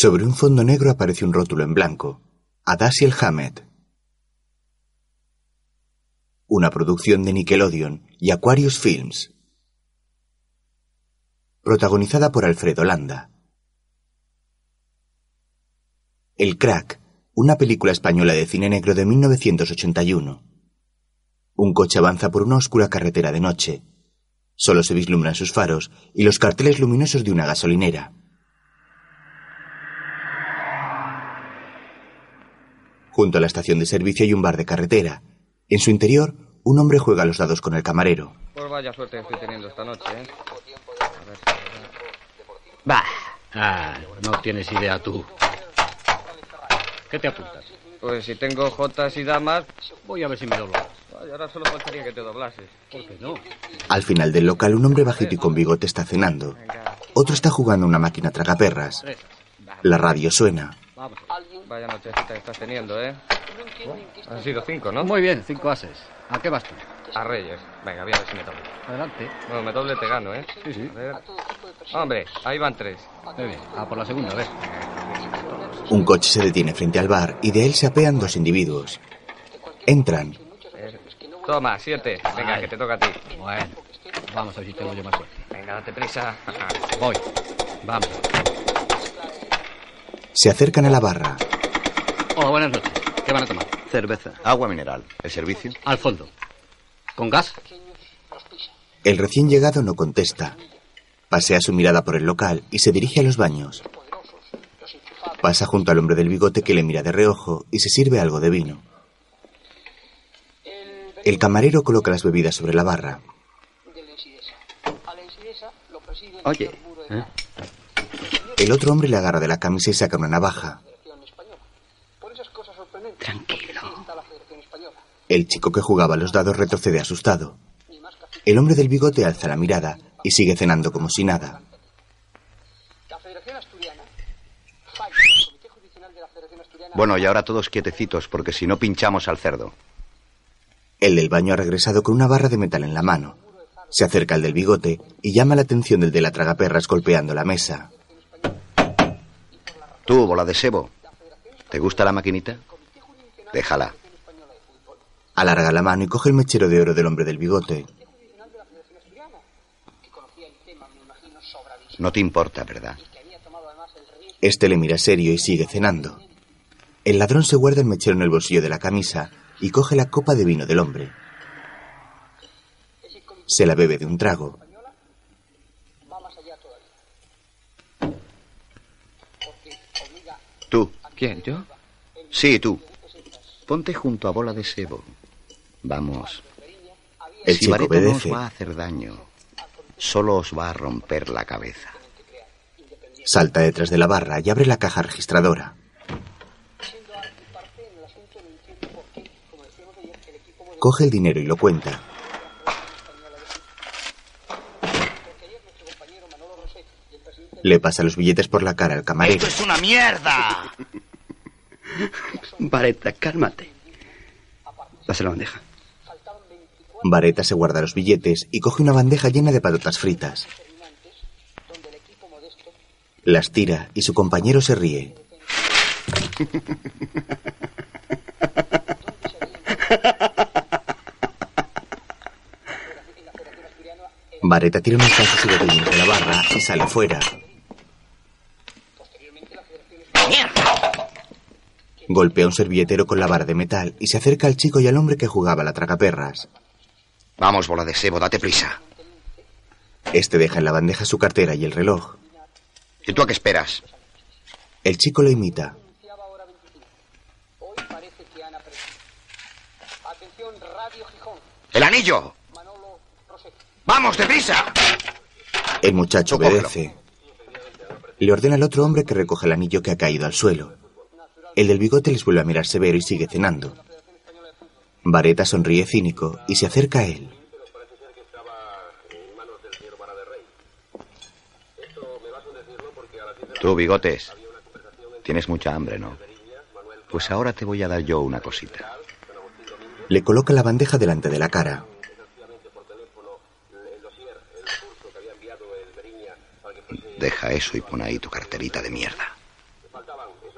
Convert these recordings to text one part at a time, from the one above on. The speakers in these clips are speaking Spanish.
Sobre un fondo negro aparece un rótulo en blanco. Adasiel Hammett. Una producción de Nickelodeon y Aquarius Films. Protagonizada por Alfredo Landa. El Crack, una película española de cine negro de 1981. Un coche avanza por una oscura carretera de noche. Solo se vislumbran sus faros y los carteles luminosos de una gasolinera. Junto a la estación de servicio hay un bar de carretera. En su interior, un hombre juega los dados con el camarero. Pues vaya suerte estoy teniendo esta noche, ¿eh? Bah. Ah, no tienes idea tú. ¿Qué te apuntas? Pues si tengo jotas y damas, Voy a ver si me doblo. ay, ahora solo faltaría que te doblases. ¿Por qué no? Al final del local, un hombre bajito y con bigote está cenando. Otro está jugando a una máquina tragaperras. La radio suena. Vamos. Vaya nochecita que estás teniendo, ¿eh? Han sido cinco, ¿no? Muy bien, cinco ases. ¿A qué vas tú? A Reyes. Venga, voy a ver si me doble. Adelante. Bueno, me doble te gano, ¿eh? Sí, sí. A ver. Hombre, ahí van tres. Muy bien. A por la segunda, a ver. Un coche se detiene frente al bar y de él se apean dos individuos. Entran. Toma, siete. Venga, Ay. que te toca a ti. Bueno, vamos a ver si tengo yo más suerte. Venga, date prisa. Voy. Vamos. Se acercan a la barra. Hola, buenas noches. ¿Qué van a tomar? Cerveza. Agua mineral. ¿El servicio? Al fondo. ¿Con gas? El recién llegado no contesta. Pasea su mirada por el local y se dirige a los baños. Pasa junto al hombre del bigote que le mira de reojo y se sirve algo de vino. El camarero coloca las bebidas sobre la barra. Oye, ¿Eh? El otro hombre le agarra de la camisa y saca una navaja. tranquilo. El chico que jugaba los dados retrocede asustado. El hombre del bigote alza la mirada y sigue cenando como si nada. Bueno, y ahora todos quietecitos, porque si no pinchamos al cerdo. El del baño ha regresado con una barra de metal en la mano. Se acerca al del bigote y llama la atención del de la tragaperras golpeando la mesa. Tú, bola de sebo. ¿Te gusta la maquinita? Déjala. Alarga la mano y coge el mechero de oro del hombre del bigote. No te importa, ¿verdad? Este le mira serio y sigue cenando. El ladrón se guarda el mechero en el bolsillo de la camisa y coge la copa de vino del hombre. Se la bebe de un trago. Tú. ¿Quién, yo? Sí, tú. Ponte junto a bola de sebo. Vamos. El si chico no os va a hacer daño, solo os va a romper la cabeza. Salta detrás de la barra y abre la caja registradora. Coge el dinero y lo cuenta. Le pasa los billetes por la cara al camarero. es una mierda! Vareta, cálmate. Dase la bandeja. Vareta se guarda los billetes y coge una bandeja llena de patatas fritas. Las tira y su compañero se ríe. Vareta tira de la barra y sale fuera. Golpea un servilletero con la vara de metal y se acerca al chico y al hombre que jugaba la tragaperras. Vamos, bola de sebo, date prisa. Este deja en la bandeja su cartera y el reloj. ¿Y tú a qué esperas? El chico lo imita. ¡El anillo! ¡Vamos, deprisa! El muchacho obedece. Le ordena al otro hombre que recoge el anillo que ha caído al suelo. El del bigote les vuelve a mirar severo y sigue cenando. Vareta sonríe cínico y se acerca a él. Tú, bigotes. Tienes mucha hambre, ¿no? Pues ahora te voy a dar yo una cosita. Le coloca la bandeja delante de la cara. Deja eso y pon ahí tu carterita de mierda.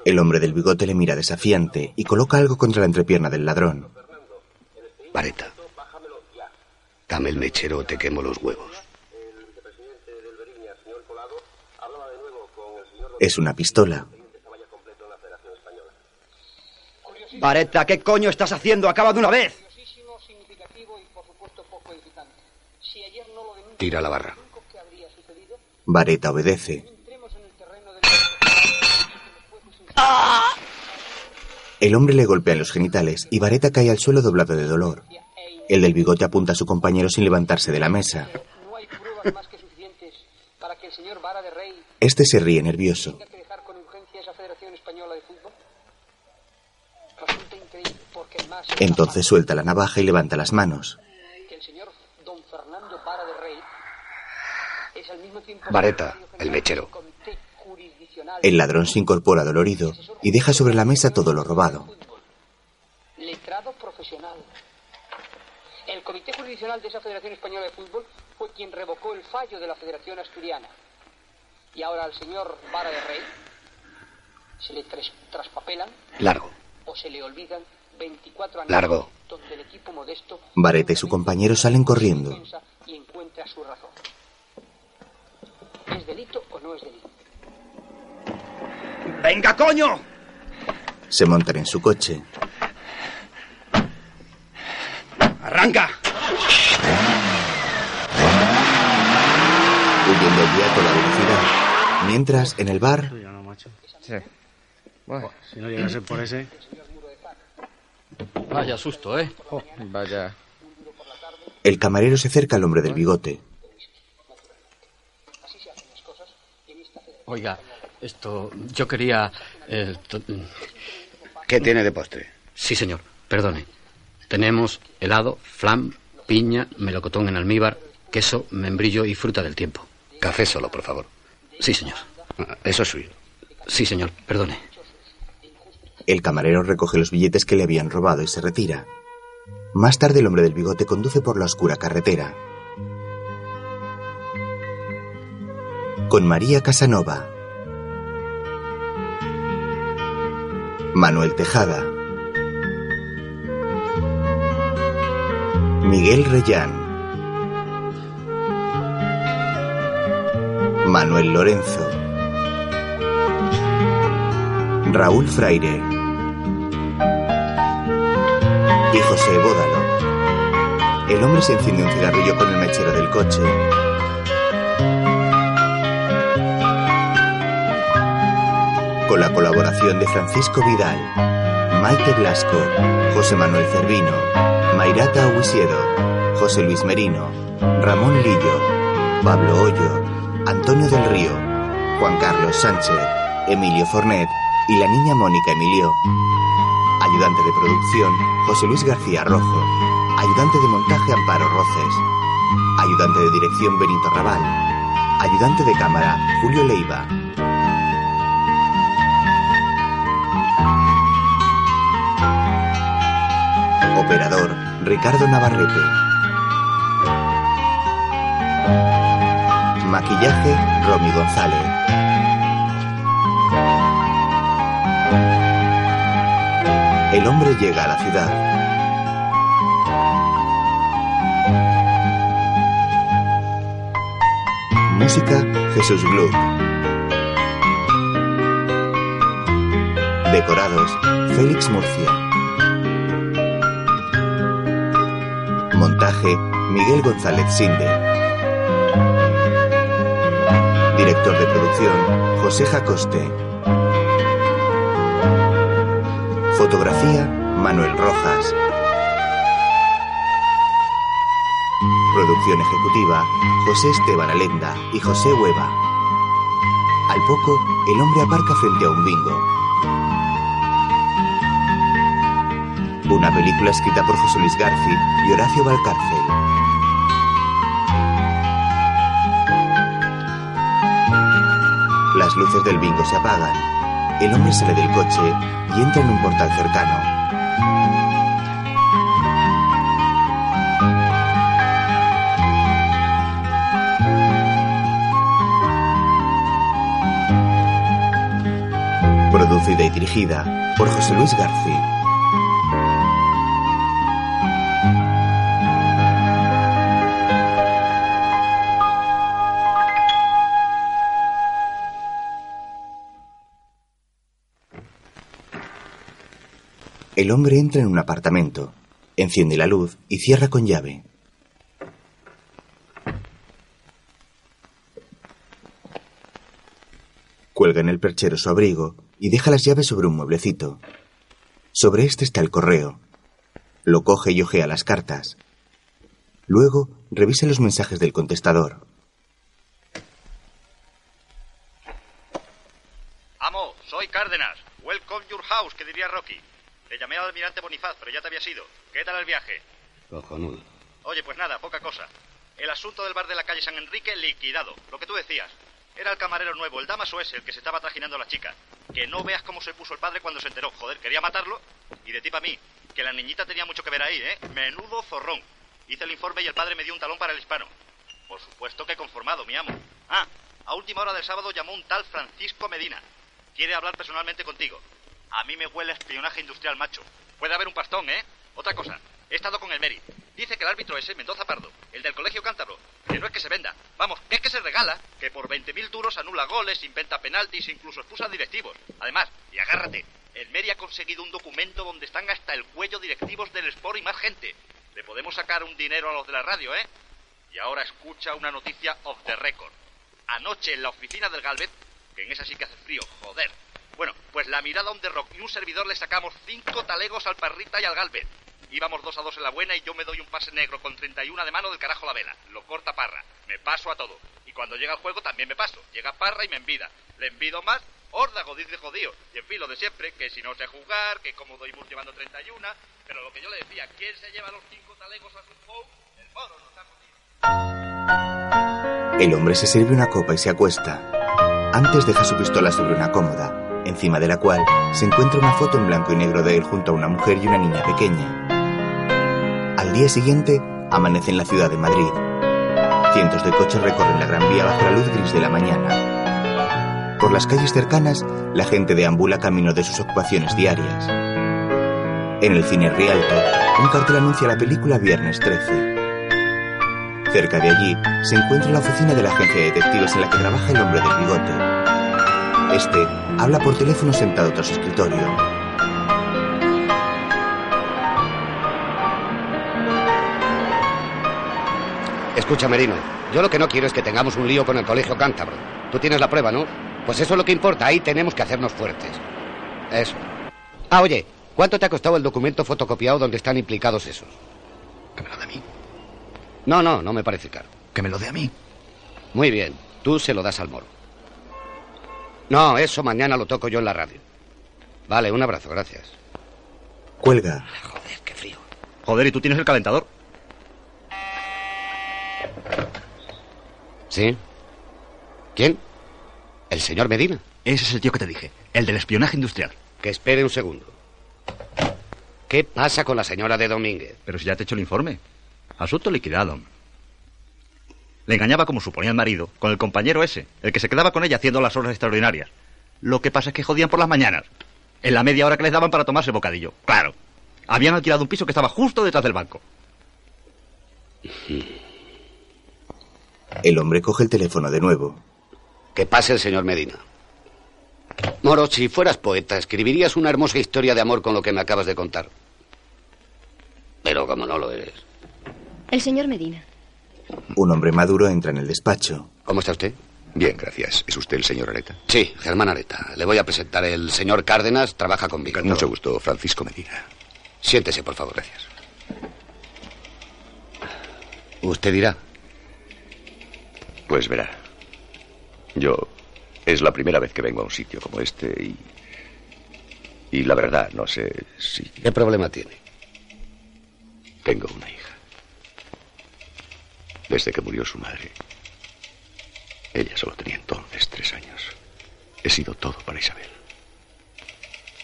El hombre del bigote le mira desafiante y coloca algo contra la entrepierna del ladrón. Vareta. Dame el mechero o te quemo los huevos. Es una pistola. Vareta, ¿qué coño estás haciendo? Acaba de una vez. Tira la barra. Vareta obedece. El hombre le golpea en los genitales y Vareta cae al suelo doblado de dolor. El del bigote apunta a su compañero sin levantarse de la mesa. Este se ríe nervioso. Entonces suelta la navaja y levanta las manos. Vareta, el mechero. El ladrón se incorpora dolorido y deja sobre la mesa todo lo robado. letrado profesional. El Comité Jurisdiccional de esa Federación Española de Fútbol fue quien revocó el fallo de la Federación Asturiana. Y ahora al señor Vara de Rey se le tras- traspapelan Largo. o se le olvidan 24 años Largo. donde el equipo modesto Vareta y su compañero salen corriendo. y encuentra su razón. ¿Es delito o no es delito? ¡Venga, coño! Se montan en su coche. ¡Arranca! huyendo el día a toda velocidad. Mientras, en el bar, Ya no, macho. Sí. Bueno, Si no llegase por ese. Vaya susto, ¿eh? vaya. el camarero se acerca al hombre del bigote. Oiga, esto. Yo quería. eh, to- ¿Qué tiene de postre? sí, señor, perdone. Tenemos helado, flan, piña, melocotón en almíbar, queso, membrillo y fruta del tiempo. Café solo, por favor. Sí, señor. Ah, Eso es suyo. Sí, señor, perdone. El camarero recoge los billetes que le habían robado y se retira. Más tarde el hombre del bigote conduce por la oscura carretera. Con María Casanova. Manuel Tejada. Miguel Reyán. Manuel Lorenzo. Raúl Fraire. Y José Bódalo. El hombre se enciende un cigarrillo con el mechero del coche. Con la colaboración de Francisco Vidal, Maite Blasco, José Manuel Cervino, Mairata Huisiedo, José Luis Merino, Ramón Lillo, Pablo Hoyo, Antonio del Río, Juan Carlos Sánchez, Emilio Fornet y la niña Mónica Emilio. Ayudante de producción, José Luis García Rojo. Ayudante de montaje, Amparo Roces. Ayudante de dirección, Benito Raval. Ayudante de cámara, Julio Leiva. Operador, Ricardo Navarrete. Maquillaje, Romy González. El hombre llega a la ciudad. Música, Jesús Gluck. Decorados, Félix Murcia. Miguel González Sinde. Director de producción, José Jacoste. Fotografía, Manuel Rojas. Producción ejecutiva, José Esteban Alenda y José Hueva. Al poco, el hombre aparca frente a un bingo. Una película escrita por José Luis Garci y Horacio Valcárcel. Las luces del bingo se apagan. El hombre sale del coche y entra en un portal cercano. Producida y dirigida por José Luis García. El hombre entra en un apartamento, enciende la luz y cierra con llave. Cuelga en el perchero su abrigo y deja las llaves sobre un mueblecito. Sobre este está el correo. Lo coge y ojea las cartas. Luego revisa los mensajes del contestador. Amo, soy Cárdenas. Welcome your house, que diría Rocky. Te llamé al almirante Bonifaz, pero ya te había ido. ¿Qué tal el viaje? Cojonudo. Oye, pues nada, poca cosa. El asunto del bar de la calle San Enrique liquidado. Lo que tú decías. Era el camarero nuevo, el Damaso ese, el que se estaba trajinando a la chica. Que no veas cómo se puso el padre cuando se enteró. Joder, quería matarlo. Y de ti para mí. Que la niñita tenía mucho que ver ahí, ¿eh? Menudo zorrón. Hice el informe y el padre me dio un talón para el hispano. Por supuesto que conformado, mi amo. Ah, a última hora del sábado llamó un tal Francisco Medina. Quiere hablar personalmente contigo. A mí me huele espionaje industrial, macho. Puede haber un pastón, ¿eh? Otra cosa. He estado con el Meri. Dice que el árbitro ese, Mendoza Pardo, el del colegio cántabro, que no es que se venda. Vamos, que es que se regala, que por 20.000 duros anula goles, inventa penaltis, incluso expulsa directivos. Además, y agárrate, el Meri ha conseguido un documento donde están hasta el cuello directivos del Sport y más gente. Le podemos sacar un dinero a los de la radio, ¿eh? Y ahora escucha una noticia off the record. Anoche en la oficina del Galvez, que en esa sí que hace frío, joder. Bueno, pues la mirada on the rock y un servidor le sacamos cinco talegos al Parrita y al Galvez. Íbamos dos a dos en la buena y yo me doy un pase negro con 31 de mano del carajo la vela. Lo corta Parra. Me paso a todo. Y cuando llega el juego también me paso. Llega Parra y me envida. Le envido más, órdago, dice jodido. Y en fin, lo de siempre, que si no sé jugar, que como doy bus llevando 31. Pero lo que yo le decía, ¿quién se lleva los cinco talegos a su show? El foro nos ha jodido. El hombre se sirve una copa y se acuesta. Antes deja su pistola sobre una cómoda, encima de la cual se encuentra una foto en blanco y negro de él junto a una mujer y una niña pequeña. Al día siguiente, amanece en la ciudad de Madrid. Cientos de coches recorren la Gran Vía bajo la luz gris de la mañana. Por las calles cercanas, la gente deambula camino de sus ocupaciones diarias. En el cine Rialto, un cartel anuncia la película Viernes 13. Cerca de allí se encuentra la oficina de la agencia de detectives en la que trabaja el hombre del bigote. Este habla por teléfono sentado tras su escritorio. Escucha, Merino. Yo lo que no quiero es que tengamos un lío con el colegio cántabro. Tú tienes la prueba, ¿no? Pues eso es lo que importa. Ahí tenemos que hacernos fuertes. Eso. Ah, oye, ¿cuánto te ha costado el documento fotocopiado donde están implicados esos? Que me lo dé a mí. No, no, no me parece caro. Que me lo dé a mí. Muy bien. Tú se lo das al moro. No, eso mañana lo toco yo en la radio. Vale, un abrazo, gracias. Cuelga. Joder, qué frío. Joder, ¿y tú tienes el calentador? ¿Sí? ¿Quién? ¿El señor Medina? Ese es el tío que te dije. El del espionaje industrial. Que espere un segundo. ¿Qué pasa con la señora de Domínguez? Pero si ya te he hecho el informe. Asunto liquidado. Le engañaba como suponía el marido, con el compañero ese, el que se quedaba con ella haciendo las horas extraordinarias. Lo que pasa es que jodían por las mañanas. En la media hora que les daban para tomarse bocadillo. Claro. Habían alquilado un piso que estaba justo detrás del banco. El hombre coge el teléfono de nuevo. Que pase el señor Medina. Moro, si fueras poeta, escribirías una hermosa historia de amor con lo que me acabas de contar. Pero como no lo eres. El señor Medina. Un hombre maduro entra en el despacho. ¿Cómo está usted? Bien, gracias. ¿Es usted el señor Areta? Sí, Germán Areta. Le voy a presentar el señor Cárdenas, trabaja conmigo. Mucho gusto, Francisco Medina. Siéntese, por favor. Gracias. Usted dirá. Pues verá. Yo. Es la primera vez que vengo a un sitio como este y. Y la verdad, no sé si. ¿Qué problema tiene? Tengo una hija. Desde que murió su madre. Ella solo tenía entonces tres años. He sido todo para Isabel.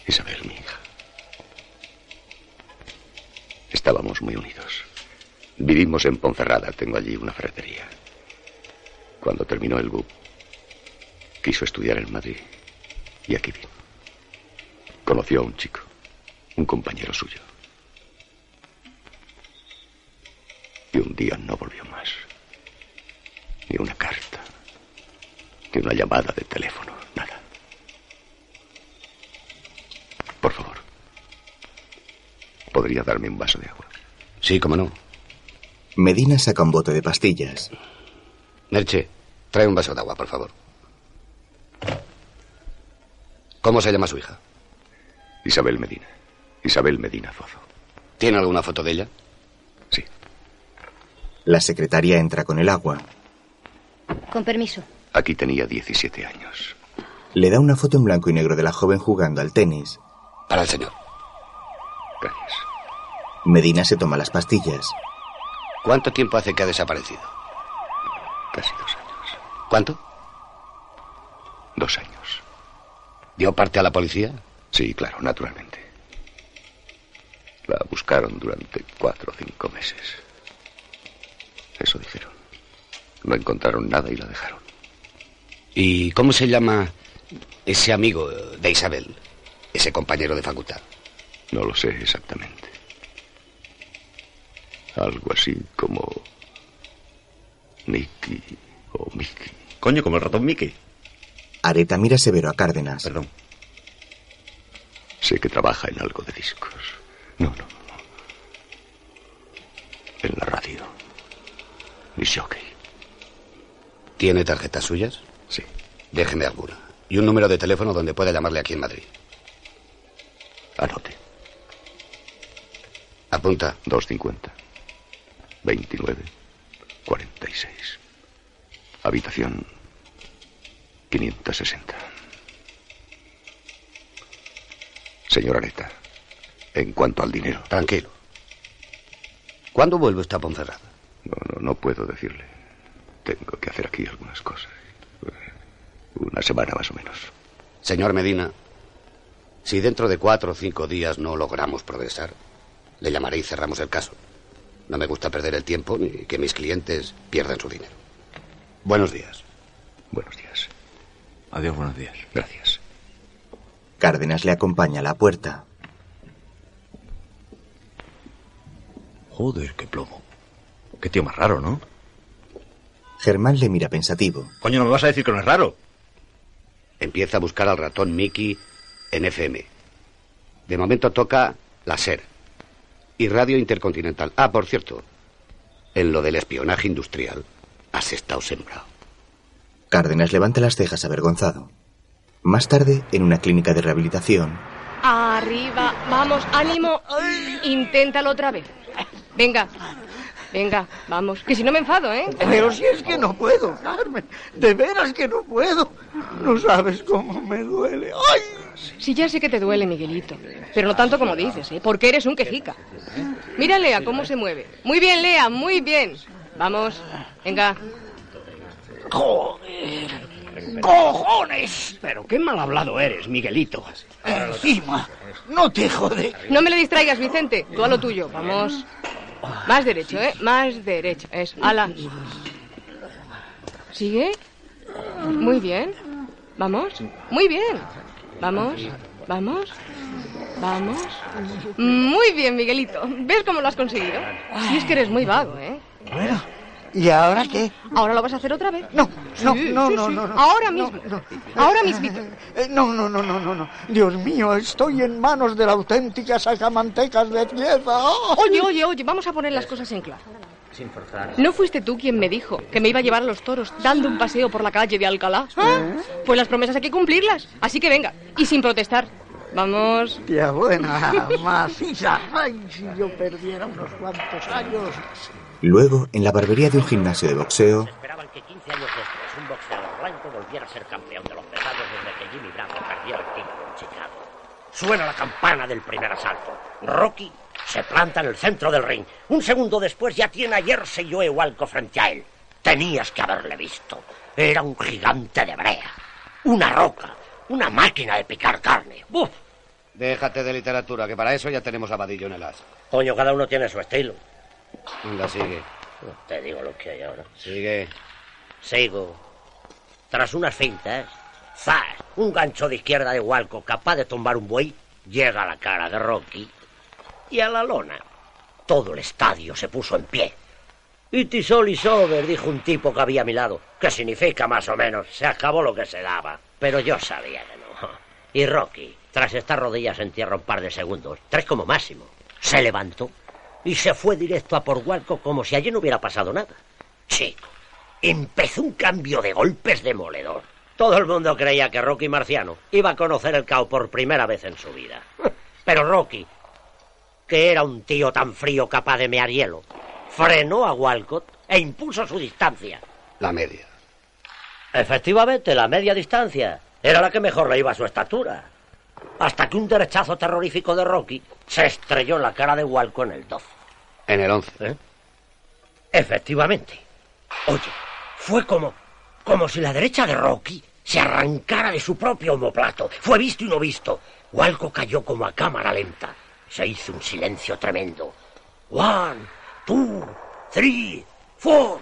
Isabel, mi hija. Estábamos muy unidos. Vivimos en Ponferrada, tengo allí una ferretería. Cuando terminó el BUP, quiso estudiar en Madrid. Y aquí vino. Conoció a un chico, un compañero suyo. Día no volvió más. Ni una carta, ni una llamada de teléfono, nada. Por favor, ¿podría darme un vaso de agua? Sí, cómo no. Medina saca un bote de pastillas. Merche, trae un vaso de agua, por favor. ¿Cómo se llama su hija? Isabel Medina. Isabel Medina Zozo. ¿Tiene alguna foto de ella? La secretaria entra con el agua. Con permiso. Aquí tenía 17 años. Le da una foto en blanco y negro de la joven jugando al tenis. Para el señor. Gracias. Medina se toma las pastillas. ¿Cuánto tiempo hace que ha desaparecido? Casi dos años. ¿Cuánto? Dos años. ¿Dio parte a la policía? Sí, claro, naturalmente. La buscaron durante cuatro o cinco meses. Eso dijeron. No encontraron nada y la dejaron. ¿Y cómo se llama ese amigo de Isabel? Ese compañero de facultad. No lo sé exactamente. Algo así como Nicky o Mickey. Coño, como el ratón Mickey. Areta mira severo a Cárdenas. Perdón. Sé que trabaja en algo de discos. No, no, no. En la radio. Jockey. ¿Tiene tarjetas suyas? Sí. Déjeme alguna. Y un número de teléfono donde pueda llamarle aquí en Madrid. Anote. Apunta. 250. 29. 46. Habitación 560. Señora Areta, en cuanto al dinero. Tranquilo. ¿Cuándo vuelve usted a Ponferrada? No, no, no puedo decirle. Tengo que hacer aquí algunas cosas. Una semana más o menos. Señor Medina, si dentro de cuatro o cinco días no logramos progresar, le llamaré y cerramos el caso. No me gusta perder el tiempo ni que mis clientes pierdan su dinero. Buenos días. Buenos días. Adiós, buenos días. Gracias. Cárdenas le acompaña a la puerta. Joder, qué plomo. Qué tío más raro, ¿no? Germán le mira pensativo. Coño, no me vas a decir que no es raro. Empieza a buscar al ratón Mickey en FM. De momento toca la SER y Radio Intercontinental. Ah, por cierto, en lo del espionaje industrial has estado sembrado. Cárdenas levanta las cejas avergonzado. Más tarde, en una clínica de rehabilitación, Arriba, vamos, ánimo. Inténtalo otra vez. Venga, venga, vamos. Que si no me enfado, ¿eh? Pero si es que no puedo, Carmen. De veras que no puedo. No sabes cómo me duele. ¡Ay! Sí, ya sé que te duele, Miguelito. Pero no tanto como dices, ¿eh? Porque eres un quejica. Mira, Lea, cómo se mueve. Muy bien, Lea, muy bien. Vamos, venga. ¡Joder! ¡Cojones! Pero qué mal hablado eres, Miguelito. Encima, no te jode. No me le distraigas, Vicente. Tú a lo tuyo. Vamos. Más derecho, ¿eh? Más derecho. Eso. Ala. ¿Sigue? Muy bien. Vamos. Muy bien. Vamos. Vamos. Vamos. Muy bien, Miguelito. ¿Ves cómo lo has conseguido? Si es que eres muy vago, ¿eh? Bueno, ¿y ahora qué? ¿Ahora lo vas a hacer otra vez? No, no, Sí, no, sí, no, sí. no, no. Ahora mismo. Ahora mismo. Eh, No, no, no, no, no, no. Dios mío, estoy en manos de la auténtica sacamantecas de pieza. ¡Oh! Oye, oye, oye, vamos a poner las cosas en claro. Sin forzar. ¿No fuiste tú quien me dijo que me iba a llevar a los toros dando un paseo por la calle de Alcalá? ¿Ah? Pues las promesas hay que cumplirlas. Así que venga, y sin protestar. Vamos. Tía buena, maciza. Ay, si yo perdiera unos cuantos años. Luego, en la barbería de un gimnasio de boxeo, Esperaban que 15 años después un boxeador blanco volviera a ser campeón de los pesados desde que Jimmy Bravo perdió el título en Chicago. Suena la campana del primer asalto. Rocky se planta en el centro del ring. Un segundo después ya tiene a Jersey Joe Walco frente a él. Tenías que haberle visto. Era un gigante de brea. Una roca. Una máquina de picar carne. ¡Buf! Déjate de literatura, que para eso ya tenemos a Vadillo en el as. Coño, cada uno tiene su estilo. Venga, sigue. Te digo lo que hay ahora. Sigue. Sigo. Tras unas fintas, ¡zas! Un gancho de izquierda de Walco capaz de tumbar un buey. llega la cara de Rocky y a la lona. Todo el estadio se puso en pie. It is all is over, dijo un tipo que había a mi lado, que significa más o menos, se acabó lo que se daba. Pero yo sabía que no. Y Rocky, tras estas rodillas en tierra un par de segundos, tres como máximo, se levantó y se fue directo a por Walco como si allí no hubiera pasado nada. Chico, empezó un cambio de golpes demoledor. Todo el mundo creía que Rocky Marciano iba a conocer el caos por primera vez en su vida. Pero Rocky, que era un tío tan frío capaz de mear hielo, frenó a Walcott e impuso su distancia. La media. Efectivamente, la media distancia era la que mejor le iba a su estatura. Hasta que un derechazo terrorífico de Rocky se estrelló en la cara de Walcott en el 12. En el 11. ¿Eh? Efectivamente. Oye, fue como, como si la derecha de Rocky se arrancara de su propio homoplato. Fue visto y no visto. Walco cayó como a cámara lenta. Se hizo un silencio tremendo. One, two, three, four.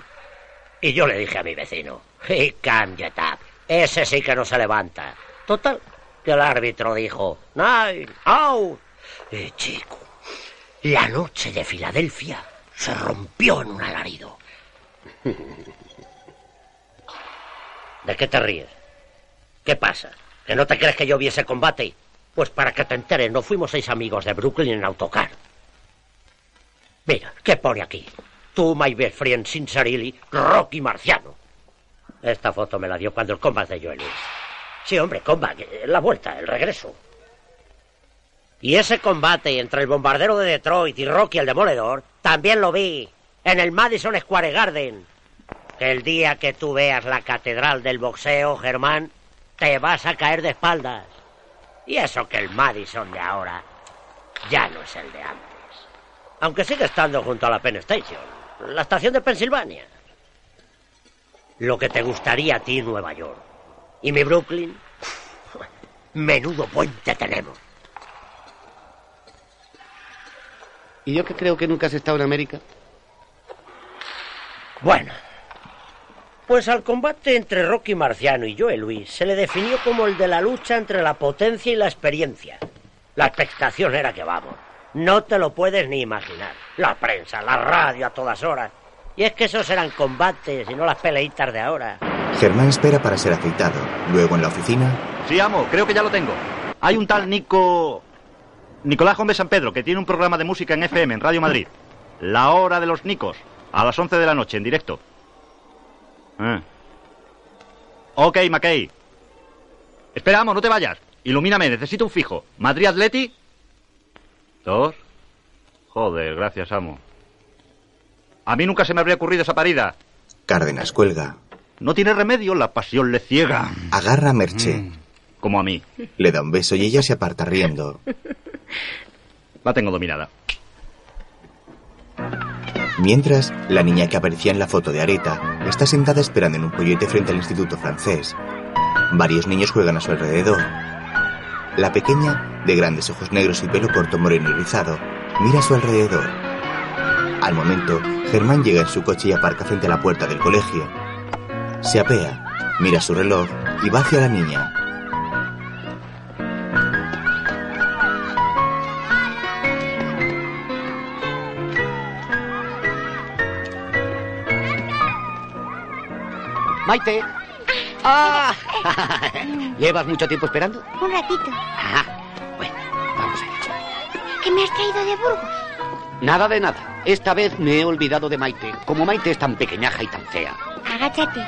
Y yo le dije a mi vecino, he can't get up. Ese sí que no se levanta. Total, que el árbitro dijo, nine, out. Y chico, la noche de Filadelfia se rompió en un alarido. ¿De qué te ríes? ¿Qué pasa? ¿Que no te crees que yo vi ese combate? Pues para que te enteres, no fuimos seis amigos de Brooklyn en autocar. Mira, ¿qué pone aquí? Tú, my best friend, sincerely, Rocky Marciano. Esta foto me la dio cuando el combate de Joe Louis. Sí, hombre, combate, la vuelta, el regreso. Y ese combate entre el bombardero de Detroit y Rocky el Demoledor, también lo vi en el Madison Square Garden. El día que tú veas la catedral del boxeo, Germán, te vas a caer de espaldas. Y eso que el Madison de ahora ya no es el de antes. Aunque sigue estando junto a la Penn Station, la estación de Pensilvania. Lo que te gustaría a ti, Nueva York. Y mi Brooklyn, menudo puente tenemos. ¿Y yo que creo que nunca has estado en América? Bueno, pues al combate entre Rocky Marciano y Joe Luis se le definió como el de la lucha entre la potencia y la experiencia. La expectación era que vamos, no te lo puedes ni imaginar. La prensa, la radio a todas horas. Y es que esos eran combates y no las peleitas de ahora. Germán espera para ser aceitado. Luego en la oficina, Sí, amo, creo que ya lo tengo. Hay un tal Nico... Nicolás Gómez San Pedro, que tiene un programa de música en FM, en Radio Madrid. La hora de los Nicos, a las 11 de la noche, en directo. Ah. Ok, McKay. Espera, amo, no te vayas. Ilumíname, necesito un fijo. ¿Madrid Atleti? ¿Dos? Joder, gracias, amo. A mí nunca se me habría ocurrido esa parida. Cárdenas cuelga. No tiene remedio, la pasión le ciega. Agarra a Merche. Como a mí. Le da un beso y ella se aparta riendo. La tengo dominada. Mientras, la niña que aparecía en la foto de Areta está sentada esperando en un pollete frente al instituto francés. Varios niños juegan a su alrededor. La pequeña, de grandes ojos negros y pelo corto moreno y rizado, mira a su alrededor. Al momento, Germán llega en su coche y aparca frente a la puerta del colegio. Se apea, mira su reloj y va hacia la niña. Maite. ¡Ah! ¿Llevas mucho tiempo esperando? Un ratito. Ah, bueno, vamos allá. ¿Qué me has traído de Burgos? Nada de nada. Esta vez me he olvidado de Maite. Como Maite es tan pequeñaja y tan fea. Agáchate.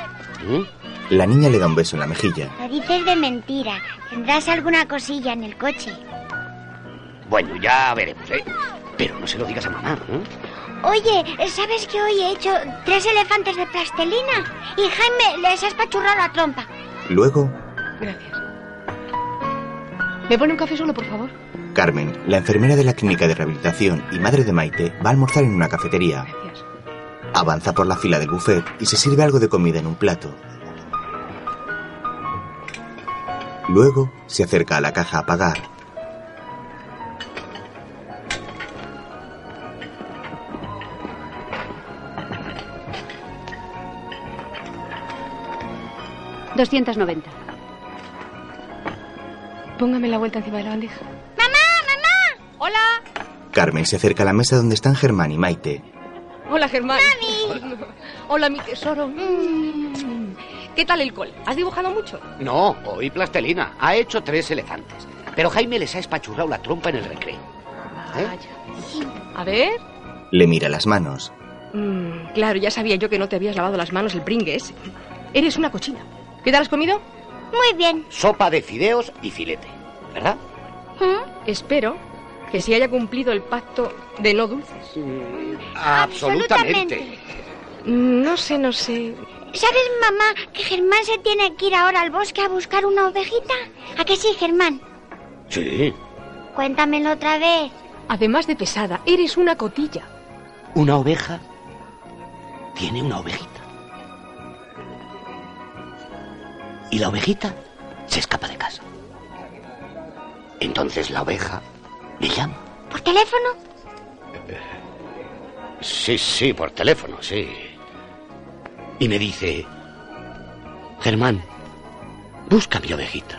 ¿Mm? La niña le da un beso en la mejilla. Lo dices de mentira. Tendrás alguna cosilla en el coche. Bueno, ya veremos, ¿eh? Pero no se lo digas a mamá, ¿eh? Oye, ¿sabes que hoy he hecho tres elefantes de plastelina? Y Jaime les ha espachurrado la trompa. Luego, Gracias. ¿Me pone un café solo, por favor? Carmen, la enfermera de la clínica de rehabilitación y madre de Maite, va a almorzar en una cafetería. Avanza por la fila del buffet y se sirve algo de comida en un plato. Luego se acerca a la caja a pagar. $290. Póngame la vuelta encima de la bandeja. ¡Mamá! Hola. Carmen se acerca a la mesa donde están Germán y Maite. Hola, Germán. Hola, mi tesoro. Mm. ¿Qué tal el col? ¿Has dibujado mucho? No, hoy plastelina. Ha hecho tres elefantes. Pero Jaime les ha espachurrado la trompa en el recreo. ¿Eh? A ver. Le mira las manos. Mm, claro, ya sabía yo que no te habías lavado las manos el pringue ese. Eres una cochina. ¿Qué tal has comido? Muy bien. Sopa de fideos y filete. ¿Verdad? Espero que se haya cumplido el pacto de no dulces. Absolutamente. Mm, No sé, no sé. ¿Sabes, mamá, que Germán se tiene que ir ahora al bosque a buscar una ovejita? ¿A que sí, Germán? Sí. Cuéntamelo otra vez. Además de pesada, eres una cotilla. Una oveja tiene una ovejita. Y la ovejita se escapa de casa. Entonces la oveja me llama. ¿Por teléfono? Sí, sí, por teléfono, sí. Y me dice, Germán, busca mi ovejita.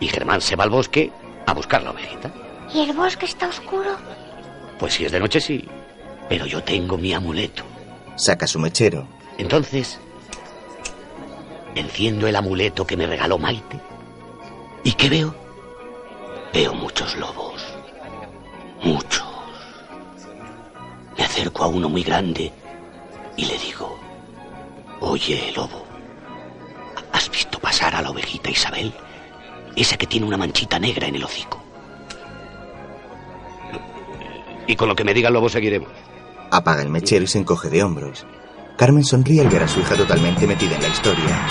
Y Germán se va al bosque a buscar la ovejita. ¿Y el bosque está oscuro? Pues si es de noche sí, pero yo tengo mi amuleto. Saca su mechero. Entonces, enciendo el amuleto que me regaló Maite. ¿Y qué veo? Veo muchos lobos. Muchos. Me acerco a uno muy grande y le digo, oye, lobo, ¿has visto pasar a la ovejita Isabel? Esa que tiene una manchita negra en el hocico. Y con lo que me diga el lobo seguiremos. Apaga el mechero y se encoge de hombros. Carmen sonríe al ver a su hija totalmente metida en la historia.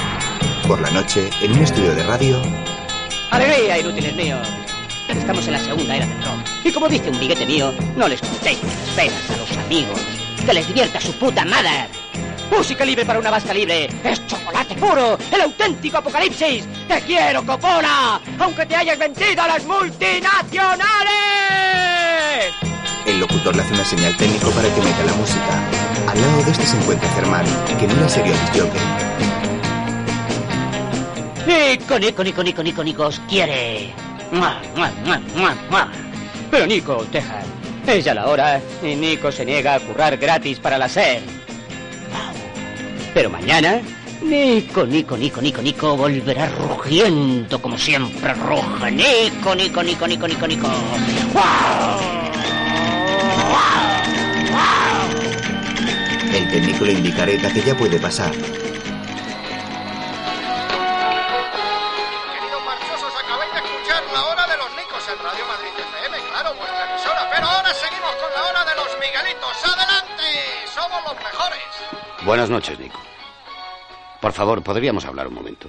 Por la noche, en un estudio de radio, Alegría, inútiles míos. Estamos en la segunda era de Tron. Y como dice un biguete mío, no les contéis las penas a los amigos. Que les divierta su puta madre. Música libre para una vasca libre. Es chocolate puro. El auténtico apocalipsis. Te quiero, Copona. Aunque te hayas vendido a las multinacionales. El locutor le hace una señal técnico para que meta la música. Al lado de este se encuentra Germán, que mira serio a disc jockey. Nico, Nico, Nico, Nico, Nico, Nico os quiere. Pero Nico deja. Es ya la hora y Nico se niega a currar gratis para la SER. Pero mañana, Nico, Nico, Nico, Nico, Nico volverá rugiendo como siempre ruge. Nico, Nico, Nico, Nico, Nico, Nico. El técnico le indica a Areta que ya puede pasar. Marchosos, acabáis de escuchar la hora de los Nicos en Radio Madrid FM, claro, vuestra emisora. Pero ahora seguimos con la hora de los Miguelitos. ¡Adelante! ¡Somos los mejores! Buenas noches, Nico. Por favor, ¿podríamos hablar un momento?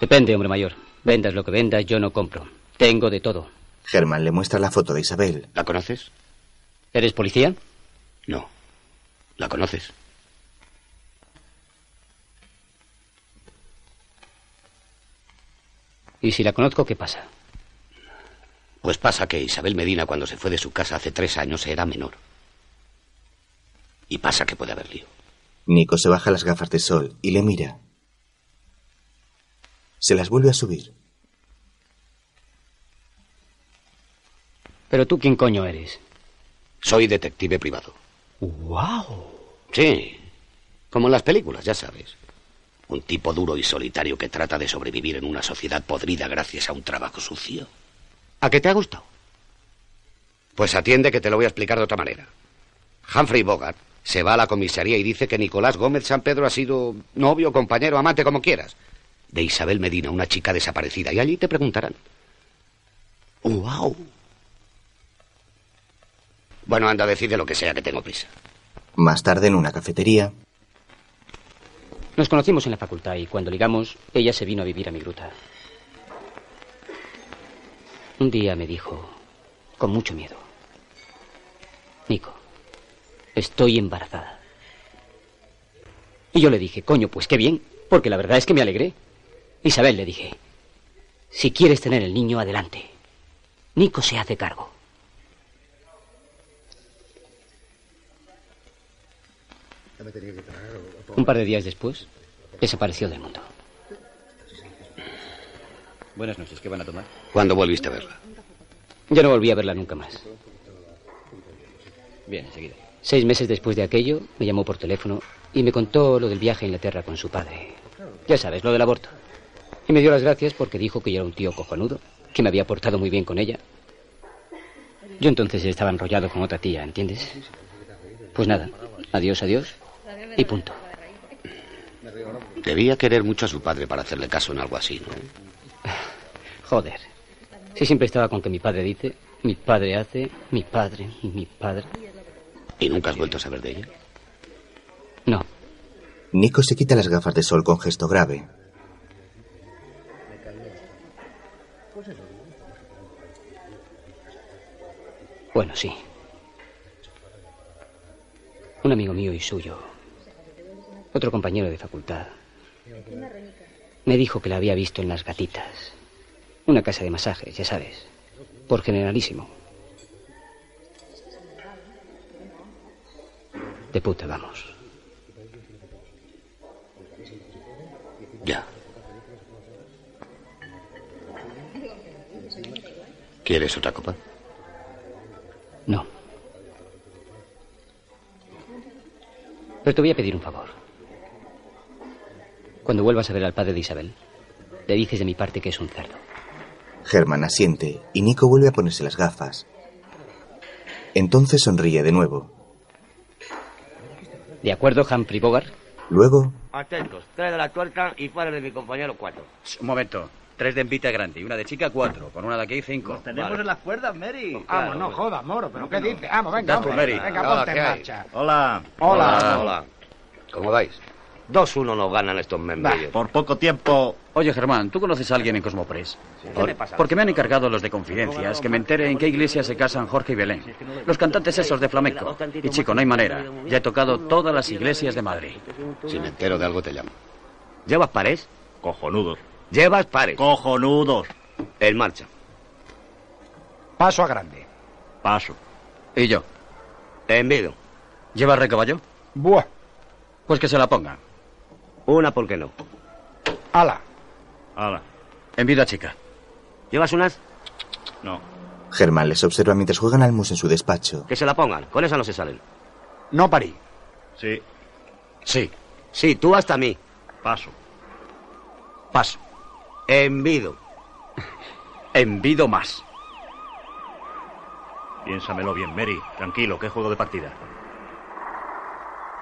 Depende, hombre mayor. Vendas lo que vendas, yo no compro. Tengo de todo. Germán le muestra la foto de Isabel. ¿La conoces? ¿Eres policía? No. ¿La conoces? Y si la conozco, ¿qué pasa? Pues pasa que Isabel Medina, cuando se fue de su casa hace tres años, era menor. Y pasa que puede haber lío. Nico se baja las gafas de sol y le mira. Se las vuelve a subir. Pero tú, ¿quién coño eres? Soy detective privado. ¡Wow! Sí. Como en las películas, ya sabes. Un tipo duro y solitario que trata de sobrevivir en una sociedad podrida gracias a un trabajo sucio. ¿A qué te ha gustado? Pues atiende que te lo voy a explicar de otra manera. Humphrey Bogart se va a la comisaría y dice que Nicolás Gómez San Pedro ha sido novio, compañero, amante, como quieras, de Isabel Medina, una chica desaparecida. Y allí te preguntarán. ¡Wow! Bueno, anda, decide lo que sea, que tengo prisa. Más tarde, en una cafetería, Nos conocimos en la facultad y cuando ligamos, ella se vino a vivir a mi gruta. Un día me dijo, con mucho miedo, Nico, estoy embarazada. Y yo le dije, coño, pues qué bien, porque la verdad es que me alegré. Isabel le dije, si quieres tener el niño, adelante. Nico se hace cargo. Un par de días después, desapareció del mundo. Buenas noches, ¿qué van a tomar? ¿Cuándo volviste a verla? Ya no volví a verla nunca más. Bien, enseguida. Seis meses después de aquello, me llamó por teléfono y me contó lo del viaje a Inglaterra con su padre. Ya sabes, lo del aborto. Y me dio las gracias porque dijo que yo era un tío cojonudo, que me había portado muy bien con ella. Yo entonces estaba enrollado con otra tía, ¿entiendes? Pues nada, adiós, adiós y punto. Debía querer mucho a su padre para hacerle caso en algo así, ¿no? Joder. Si siempre estaba con que mi padre dice, mi padre hace, mi padre, mi padre. ¿Y nunca has vuelto a saber de ella? No. Nico se quita las gafas de sol con gesto grave. Bueno, sí. Un amigo mío y suyo, otro compañero de facultad, me dijo que la había visto en Las Gatitas. Una casa de masajes, ya sabes. Por generalísimo. De puta, vamos. Ya. ¿Quieres otra copa? No. Pero te voy a pedir un favor. Cuando vuelvas a ver al padre de Isabel, le dices de mi parte que es un cerdo. Germán asiente y Nico vuelve a ponerse las gafas. Entonces sonríe de nuevo. ¿De acuerdo, Humphrey Bogart? Luego, Atentos, tres de la tuerca y pares de mi compañero cuatro. Un momento. Tres de envite grande y una de chica, cuatro. Con una de aquí, cinco. Tenemos en las cuerdas, Mary. Vamos, no jodas, moro, pero ¿qué dices? Vamos, venga, hombre. Mary. Venga, Hola, ponte en marcha. Hola. Hola. Hola. ¿Cómo vais? 2-1 nos ganan estos membrillos. Por poco tiempo. Oye, Germán, ¿tú conoces a alguien en Cosmopress? ¿Qué le pasa? Porque me han encargado los de confidencias que me entere en qué iglesia se casan Jorge y Belén. Los cantantes esos de flamenco. Y chico, no hay manera. Ya he tocado todas las iglesias de Madrid. Si me entero de algo te llamo. ¿Llevas pares? Cojonudos. ¿Llevas pares? Cojonudos. En marcha. Paso a grande. Paso. ¿Y yo? Envido. ¿Lleva recaballo? Buah. Pues que se la pongan. Una, ¿por qué no? Ala. Hala. En vida chica. ¿Llevas unas? No. Germán les observa mientras juegan al mus en su despacho. Que se la pongan. Con esa no se salen. No parí. Sí. Sí. Sí, tú hasta mí. Paso. Paso. Envido. Envido más. Piénsamelo bien, Mary. Tranquilo, ¿qué juego de partida?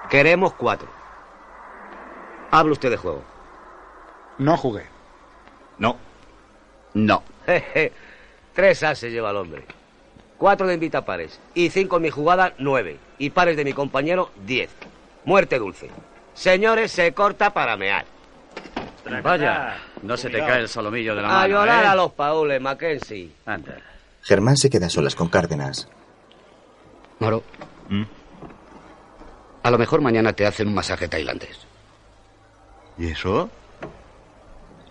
Queremos cuatro. Hable usted de juego. No jugué. No. No. Tres ases lleva el hombre. Cuatro de invita pares. Y cinco en mi jugada, nueve. Y pares de mi compañero, diez. Muerte dulce. Señores, se corta para mear. Vaya. No se te cae el solomillo de la mano. A llorar ¿eh? a los paules, Mackenzie. Anda. Germán se queda a solas con Cárdenas. Moro. A lo mejor mañana te hacen un masaje tailandés. ¿Y eso?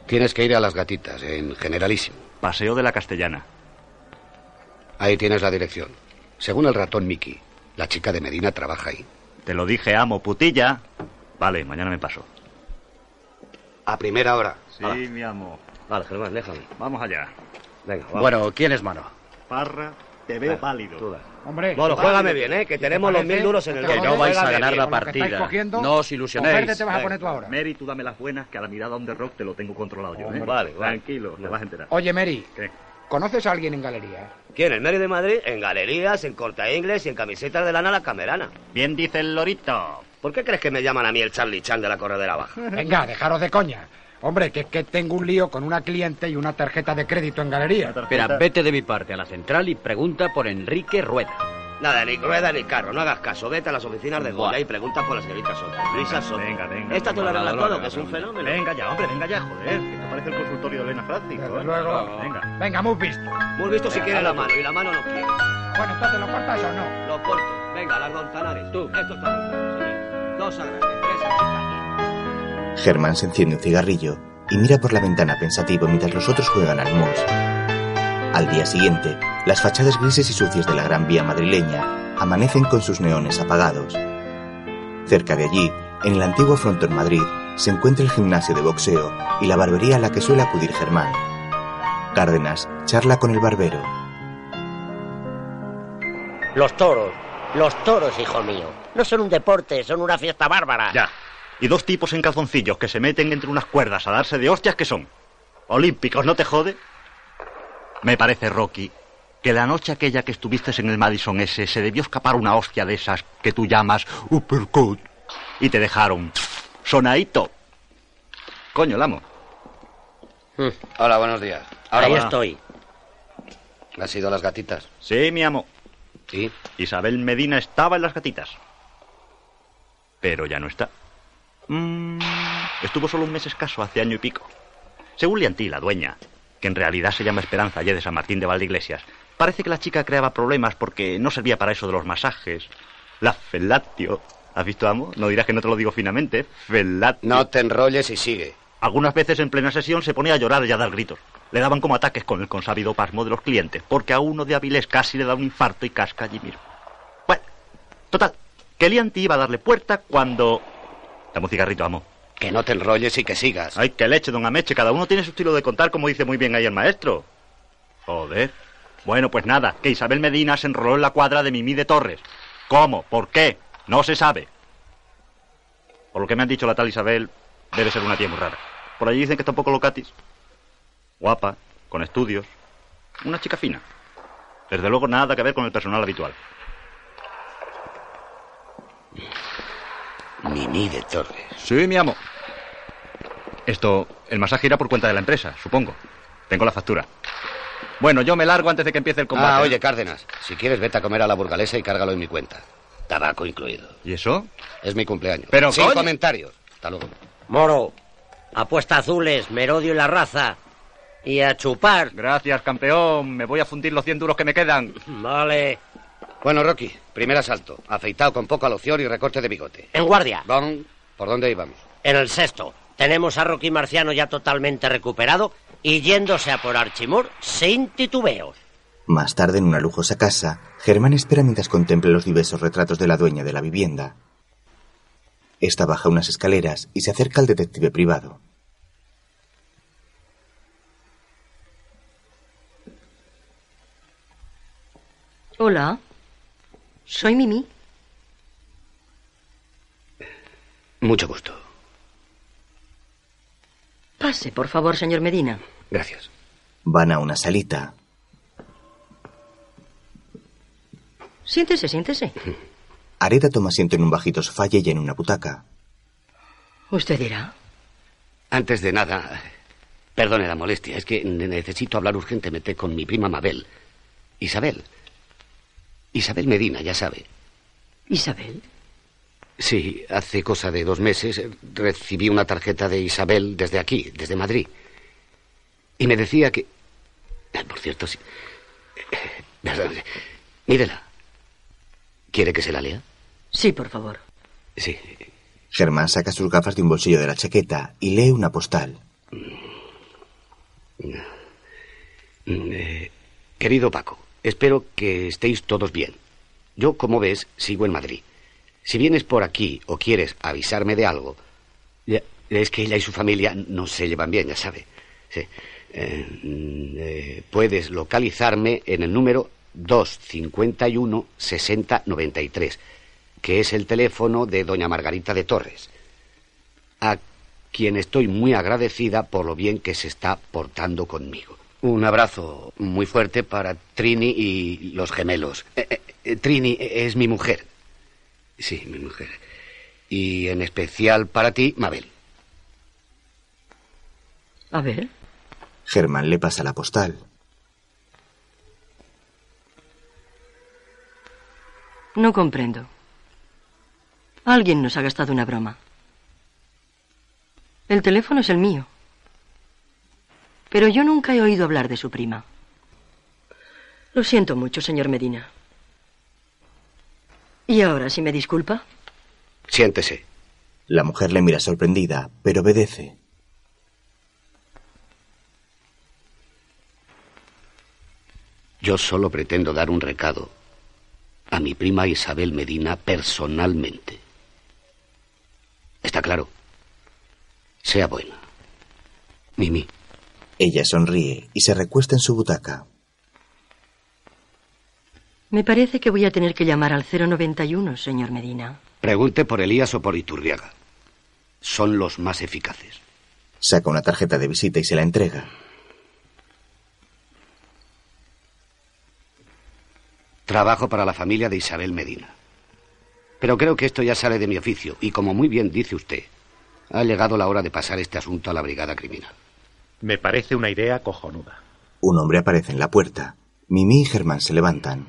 Tienes que ir a las gatitas, en Generalísimo. Paseo de la Castellana. Ahí tienes la dirección. Según el ratón Mickey, la chica de Medina trabaja ahí. Te lo dije, amo, putilla. Vale, mañana me paso. A primera hora. Sí, mi amo. Vale, Germán, déjame. Vamos allá. Venga, vamos. Bueno, ¿quién es mano? Parra, te veo Venga, pálido. tú das. Hombre. Bueno, vale. juégame bien, ¿eh? Que tenemos los parece? mil duros en el Que no vais a ganar la partida. No os ilusionéis. verde te vas a poner tú ahora. Mary, tú dame las buenas, que a la mirada on the rock te lo tengo controlado yo, ¿eh? Vale, vale. Tranquilo, te vas a enterar. Oye, Mary, ¿Qué? ¿conoces a alguien en galería? ¿Quién? ¿El Mary de Madrid? En galerías, en corta inglés y en camisetas de lana la camerana. Bien dice el lorito. ¿Por qué crees que me llaman a mí el Charlie Chan de la corredera baja? Venga, dejaros de coña. Hombre, que es que tengo un lío con una cliente y una tarjeta de crédito en galería. Espera, vete de mi parte a la central y pregunta por Enrique Rueda. Nada, ni rueda ni carro, no hagas caso. Vete a las oficinas de Goya y pregunta por la señorita Soto. Luisa Soto. Venga, venga. Esta te lo venga, arregla no, no, todo, que es un no, fenómeno. Venga ya, hombre, venga ya, joder. Que esto parece el consultorio de Elena Francis. Desde joder. luego. Venga. Venga, hemos visto. Hemos visto si quiere la mano y la mano no quiere. Bueno, entonces lo cortas o no. Lo corto. Venga, las Gonzanares. Tú. Esto está muy claro, señor. Dos a grande, tres. Germán se enciende un cigarrillo y mira por la ventana pensativo mientras los otros juegan al mus. Al día siguiente, las fachadas grises y sucias de la Gran Vía madrileña amanecen con sus neones apagados. Cerca de allí, en el antiguo frontón Madrid, se encuentra el gimnasio de boxeo y la barbería a la que suele acudir Germán. Cárdenas charla con el barbero. Los toros. Los toros, hijo mío. No son un deporte, son una fiesta bárbara. Ya. Y dos tipos en calzoncillos que se meten entre unas cuerdas a darse de hostias que son. Olímpicos, ¿no te jode? Me parece, Rocky, que la noche aquella que estuviste en el Madison ese se debió escapar una hostia de esas que tú llamas uppercut y te dejaron sonadito. Coño, el amo. Hola, buenos días. Ahora Ahí va. estoy. ¿Has ido a las gatitas? Sí, mi amo. ¿Sí? Isabel Medina estaba en las gatitas. Pero ya no está. Mm, estuvo solo un mes escaso, hace año y pico. Según Liantí, la dueña, que en realidad se llama Esperanza Ayer de San Martín de Valdeiglesias, parece que la chica creaba problemas porque no servía para eso de los masajes. La felatio. ¿Has visto, amo? No dirás que no te lo digo finamente. Felatio. No te enrolles y sigue. Algunas veces en plena sesión se ponía a llorar y a dar gritos. Le daban como ataques con el consabido pasmo de los clientes, porque a uno de Avilés casi le da un infarto y casca allí mismo. Bueno, total, que Lianti iba a darle puerta cuando... Dame un cigarrito, amo. Que no te enrolles y que sigas. Ay, que leche, don Ameche, cada uno tiene su estilo de contar, como dice muy bien ahí el maestro. Joder. Bueno, pues nada, que Isabel Medina se enroló en la cuadra de Mimí de Torres. ¿Cómo? ¿Por qué? No se sabe. Por lo que me han dicho la tal Isabel, debe ser una tía muy rara. Por allí dicen que está un poco locatis. Guapa, con estudios. Una chica fina. Desde luego nada que ver con el personal habitual. Mimi de Torres. Sí, mi amo. Esto, el masaje irá por cuenta de la empresa, supongo. Tengo la factura. Bueno, yo me largo antes de que empiece el combate. Ah, oye, Cárdenas, si quieres vete a comer a la burgalesa y cárgalo en mi cuenta. Tabaco incluido. ¿Y eso? Es mi cumpleaños. Pero, Sin coño. comentarios. Hasta luego. Moro, apuesta azules, Merodio y la raza. Y a chupar. Gracias, campeón. Me voy a fundir los 100 duros que me quedan. Vale. Bueno, Rocky, primer asalto. Afeitado con poca loción y recorte de bigote. En guardia. Don, ¿por dónde íbamos? En el sexto. Tenemos a Rocky Marciano ya totalmente recuperado y yéndose a por Archimur sin titubeos. Más tarde, en una lujosa casa, Germán espera mientras contempla los diversos retratos de la dueña de la vivienda. Esta baja unas escaleras y se acerca al detective privado. Hola. Soy Mimi. Mucho gusto. Pase, por favor, señor Medina. Gracias. Van a una salita. Siéntese, siéntese. Areta toma asiento en un bajito sofá y ella en una butaca. Usted dirá. Antes de nada, perdone la molestia, es que ne- necesito hablar urgentemente con mi prima Mabel. Isabel. Isabel Medina, ya sabe. Isabel. Sí, hace cosa de dos meses eh, recibí una tarjeta de Isabel desde aquí, desde Madrid. Y me decía que... eh, Por cierto, sí. eh, Mírela. ¿Quiere que se la lea? Sí, por favor. Sí. Germán saca sus gafas de un bolsillo de la chaqueta y lee una postal. Mm, eh, querido Paco, espero que estéis todos bien. Yo, como ves, sigo en Madrid. Si vienes por aquí o quieres avisarme de algo, es que ella y su familia no se llevan bien, ya sabe. Sí. Eh, mm, puedes localizarme en el número 251 6093, que es el teléfono de doña Margarita de Torres, a quien estoy muy agradecida por lo bien que se está portando conmigo. Un abrazo muy fuerte para Trini y los gemelos. Eh, eh, eh, Trini es mi mujer. Sí, mi mujer. Y en especial para ti, Mabel. A ver. Germán le pasa la postal. No comprendo. Alguien nos ha gastado una broma. El teléfono es el mío. Pero yo nunca he oído hablar de su prima. Lo siento mucho, señor Medina. ¿Y ahora, si me disculpa? Siéntese. La mujer le mira sorprendida, pero obedece. Yo solo pretendo dar un recado a mi prima Isabel Medina personalmente. ¿Está claro? Sea buena. Mimi. Ella sonríe y se recuesta en su butaca. Me parece que voy a tener que llamar al 091, señor Medina. Pregunte por Elías o por Iturriaga. Son los más eficaces. Saca una tarjeta de visita y se la entrega. Trabajo para la familia de Isabel Medina. Pero creo que esto ya sale de mi oficio y como muy bien dice usted, ha llegado la hora de pasar este asunto a la brigada criminal. Me parece una idea cojonuda. Un hombre aparece en la puerta. Mimi y Germán se levantan.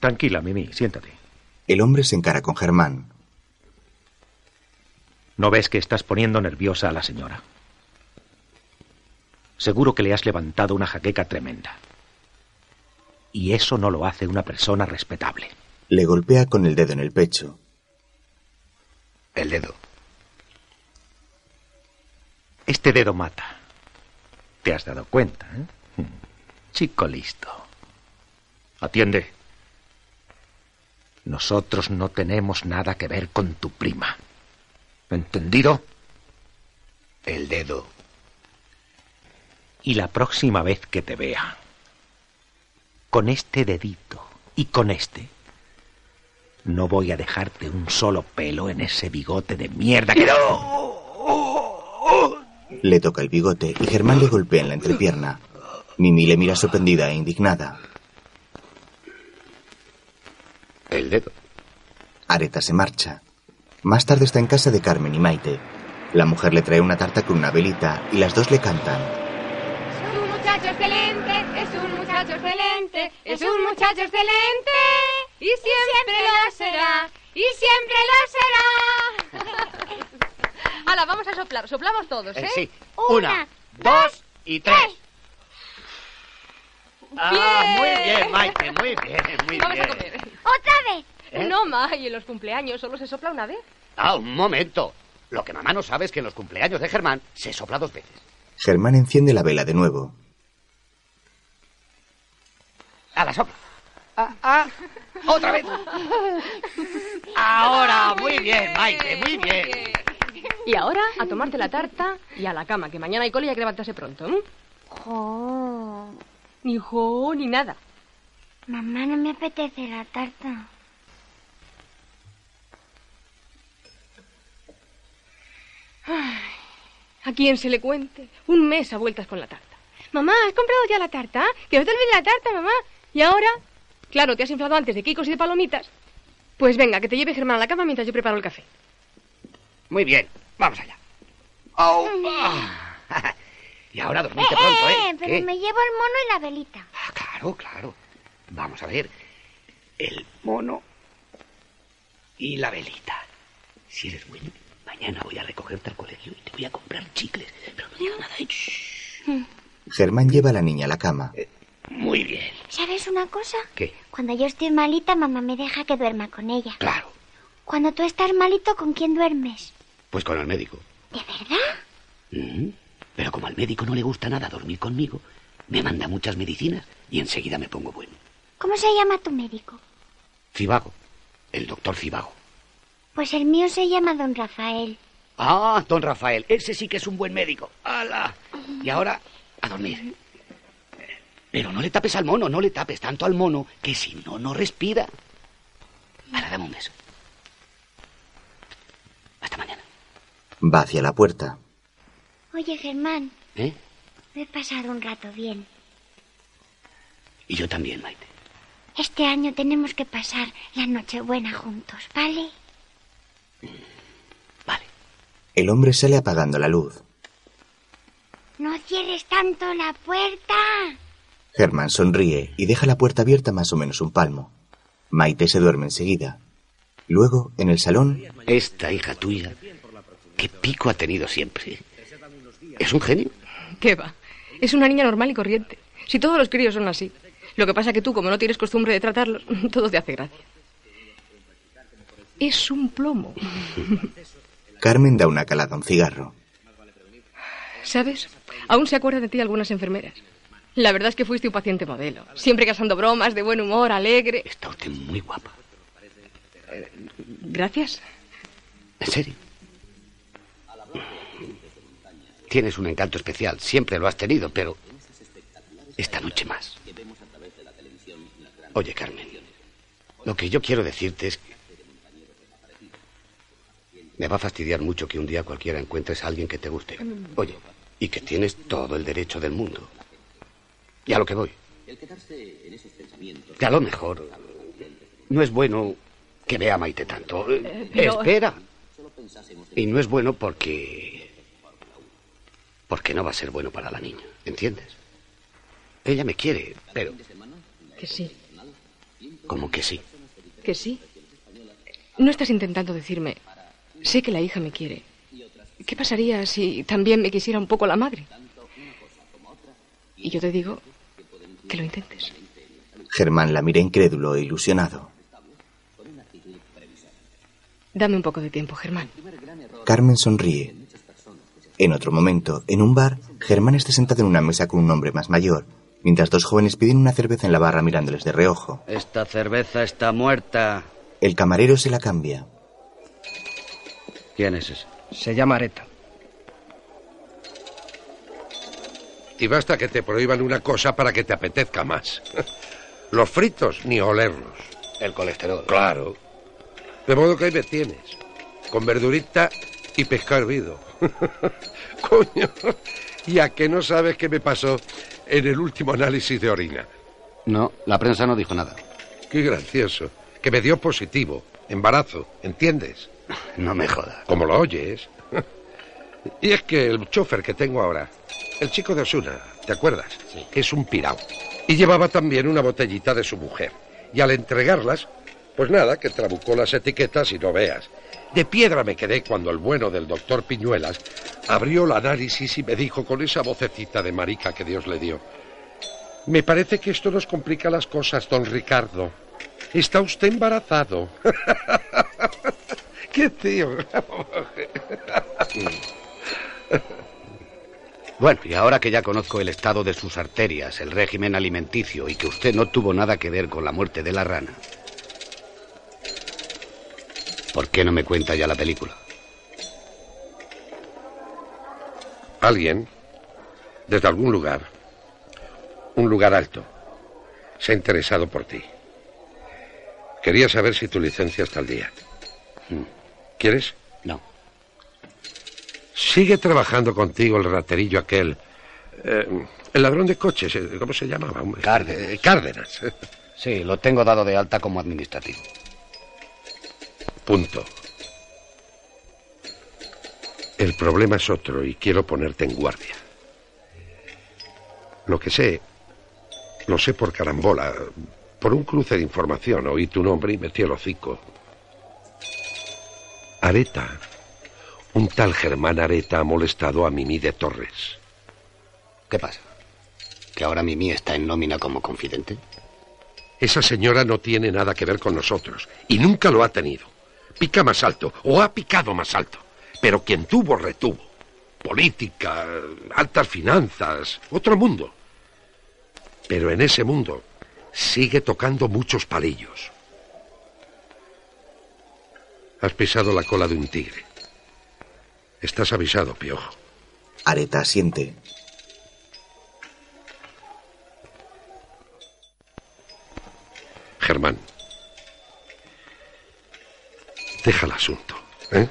Tranquila, Mimi, siéntate. El hombre se encara con Germán. ¿No ves que estás poniendo nerviosa a la señora? Seguro que le has levantado una jaqueca tremenda. Y eso no lo hace una persona respetable. Le golpea con el dedo en el pecho. El dedo. Este dedo mata. ¿Te has dado cuenta? eh? Chico listo. Atiende. Nosotros no tenemos nada que ver con tu prima. ¿Entendido? El dedo. Y la próxima vez que te vea, con este dedito y con este, no voy a dejarte un solo pelo en ese bigote de mierda que... Le toca el bigote y Germán le golpea en la entrepierna. Mimi le mira sorprendida e indignada. El dedo. Areta se marcha. Más tarde está en casa de Carmen y Maite. La mujer le trae una tarta con una velita y las dos le cantan. Es un muchacho excelente, es un muchacho excelente, es un muchacho excelente. Y siempre lo será, y siempre lo será. Hala, vamos a soplar. Soplamos todos, ¿eh? Eh, sí. Una, dos y tres. Ah, muy bien, Maite, muy bien, muy Vamos a bien. comer. ¡Otra vez! ¿Eh? No, ma, y en los cumpleaños solo se sopla una vez. Ah, un momento. Lo que mamá no sabe es que en los cumpleaños de Germán se sopla dos veces. Germán enciende la vela de nuevo. A la sopla. Ah, ah. Otra vez. Ahora, muy bien, Maite, muy bien. Y ahora a tomarte la tarta y a la cama, que mañana hay cole y hay que levantarse pronto. ¿eh? Jo. Ni jo, ni nada. Mamá, no me apetece la tarta. Ay, ¿A quién se le cuente? Un mes a vueltas con la tarta. Mamá, ¿has comprado ya la tarta? Que no te olvides la tarta, mamá. ¿Y ahora? Claro, te has inflado antes de kikos y de palomitas. Pues venga, que te lleve Germán a la cama mientras yo preparo el café. Muy bien, vamos allá. Ah. Y ahora dormirte pronto, ¿eh? Eh, pero ¿Qué? me llevo el mono y la velita. Claro, claro. Vamos a ver. El mono y la velita. Si eres bueno, mañana voy a recogerte al colegio y te voy a comprar chicles. Pero no digas nada. ¿eh? Shh. Germán lleva a la niña a la cama. Muy bien. ¿Sabes una cosa? ¿Qué? Cuando yo estoy malita, mamá me deja que duerma con ella. Claro. Cuando tú estás malito, ¿con quién duermes? Pues con el médico. ¿De verdad? Mm. Pero como al médico no le gusta nada dormir conmigo, me manda muchas medicinas y enseguida me pongo bueno. ¿Cómo se llama tu médico? Cibago. El doctor Cibago. Pues el mío se llama don Rafael. Ah, don Rafael. Ese sí que es un buen médico. ¡Hala! Y ahora, a dormir. Pero no le tapes al mono, no le tapes tanto al mono que si no, no respira. Ahora dame un beso. Va hacia la puerta. Oye, Germán, ¿Eh? me he pasado un rato bien. Y yo también, Maite. Este año tenemos que pasar la Nochebuena juntos, ¿vale? El hombre sale apagando la luz. No cierres tanto la puerta. Germán sonríe y deja la puerta abierta más o menos un palmo. Maite se duerme enseguida. Luego, en el salón, Esta hija tuya, qué pico ha tenido siempre. Es un genio. ¿Qué va? Es una niña normal y corriente. Si todos los críos son así. Lo que pasa que tú, como no tienes costumbre de tratarlos, todo te hace gracia. Es un plomo. Carmen da una calada a un cigarro. ¿Sabes? Aún se acuerdan de ti algunas enfermeras. La verdad es que fuiste un paciente modelo. Siempre casando bromas, de buen humor, alegre. Está usted muy guapa. Gracias. ¿En serio? Tienes un encanto especial. Siempre lo has tenido, pero... esta noche más. Oye, Carmen, lo que yo quiero decirte es que me va a fastidiar mucho que un día cualquiera encuentres a alguien que te guste. Oye, y que tienes todo el derecho del mundo. Y a lo que voy. Que a lo mejor no es bueno que vea a Maite tanto. Eh, Espera. Y no es bueno porque... Porque no va a ser bueno para la niña, ¿entiendes? Ella me quiere, pero Que sí, como que sí. que sí. No estás intentando decirme, sé que la hija me quiere. ¿Qué pasaría si también me quisiera un poco la madre? Y yo te digo que lo intentes. Germán la mira incrédulo e ilusionado. Dame un poco de tiempo, Germán. Carmen sonríe. En otro momento, en un bar, Germán está sentado en una mesa con un hombre más mayor, mientras dos jóvenes piden una cerveza en la barra mirándoles de reojo. Esta cerveza está muerta. El camarero se la cambia. ¿Quién es ese? Se llama Areta. Y basta que te prohíban una cosa para que te apetezca más. Los fritos, ni olerlos. El colesterol. Claro. De modo que ahí me tienes. Con verdurita y pescado hervido. Coño. ¿Y a que no sabes qué me pasó en el último análisis de orina? No, la prensa no dijo nada. Qué gracioso. Que me dio positivo. Embarazo. ¿Entiendes? No me jodas. Como lo oyes. Y es que el chofer que tengo ahora, el chico de Osuna, ¿te acuerdas? Es un pirao. Y llevaba también una botellita de su mujer. Y al entregarlas, pues nada, que trabucó las etiquetas y no veas. De piedra me quedé cuando el bueno del doctor Piñuelas abrió el análisis y me dijo con esa vocecita de marica que Dios le dio. Me parece que esto nos complica las cosas, don Ricardo. Está usted embarazado. ¡Qué tío! Bueno, y ahora que ya conozco el estado de sus arterias, el régimen alimenticio y que usted no tuvo nada que ver con la muerte de la rana, ¿por qué no me cuenta ya la película? Alguien, desde algún lugar, un lugar alto, se ha interesado por ti. Quería saber si tu licencia está al día. ¿Quieres? No. Sigue trabajando contigo el raterillo aquel. eh, el ladrón de coches, eh, ¿cómo se llamaba? Eh, Cárdenas. Sí, lo tengo dado de alta como administrativo. Punto. El problema es otro y quiero ponerte en guardia. Lo que sé, lo sé por carambola, por un cruce de información. Oí tu nombre y metí el hocico. Areta, un tal Germán Areta ha molestado a Mimi de Torres. ¿Qué pasa? ¿Que ahora Mimi está en nómina como confidente? Esa señora no tiene nada que ver con nosotros y nunca lo ha tenido. Pica más alto o ha picado más alto. Pero quien tuvo, retuvo. Política, altas finanzas, otro mundo. Pero en ese mundo sigue tocando muchos palillos. Has pisado la cola de un tigre. Estás avisado, piojo. Areta asiente. Germán. Deja el asunto, ¿eh?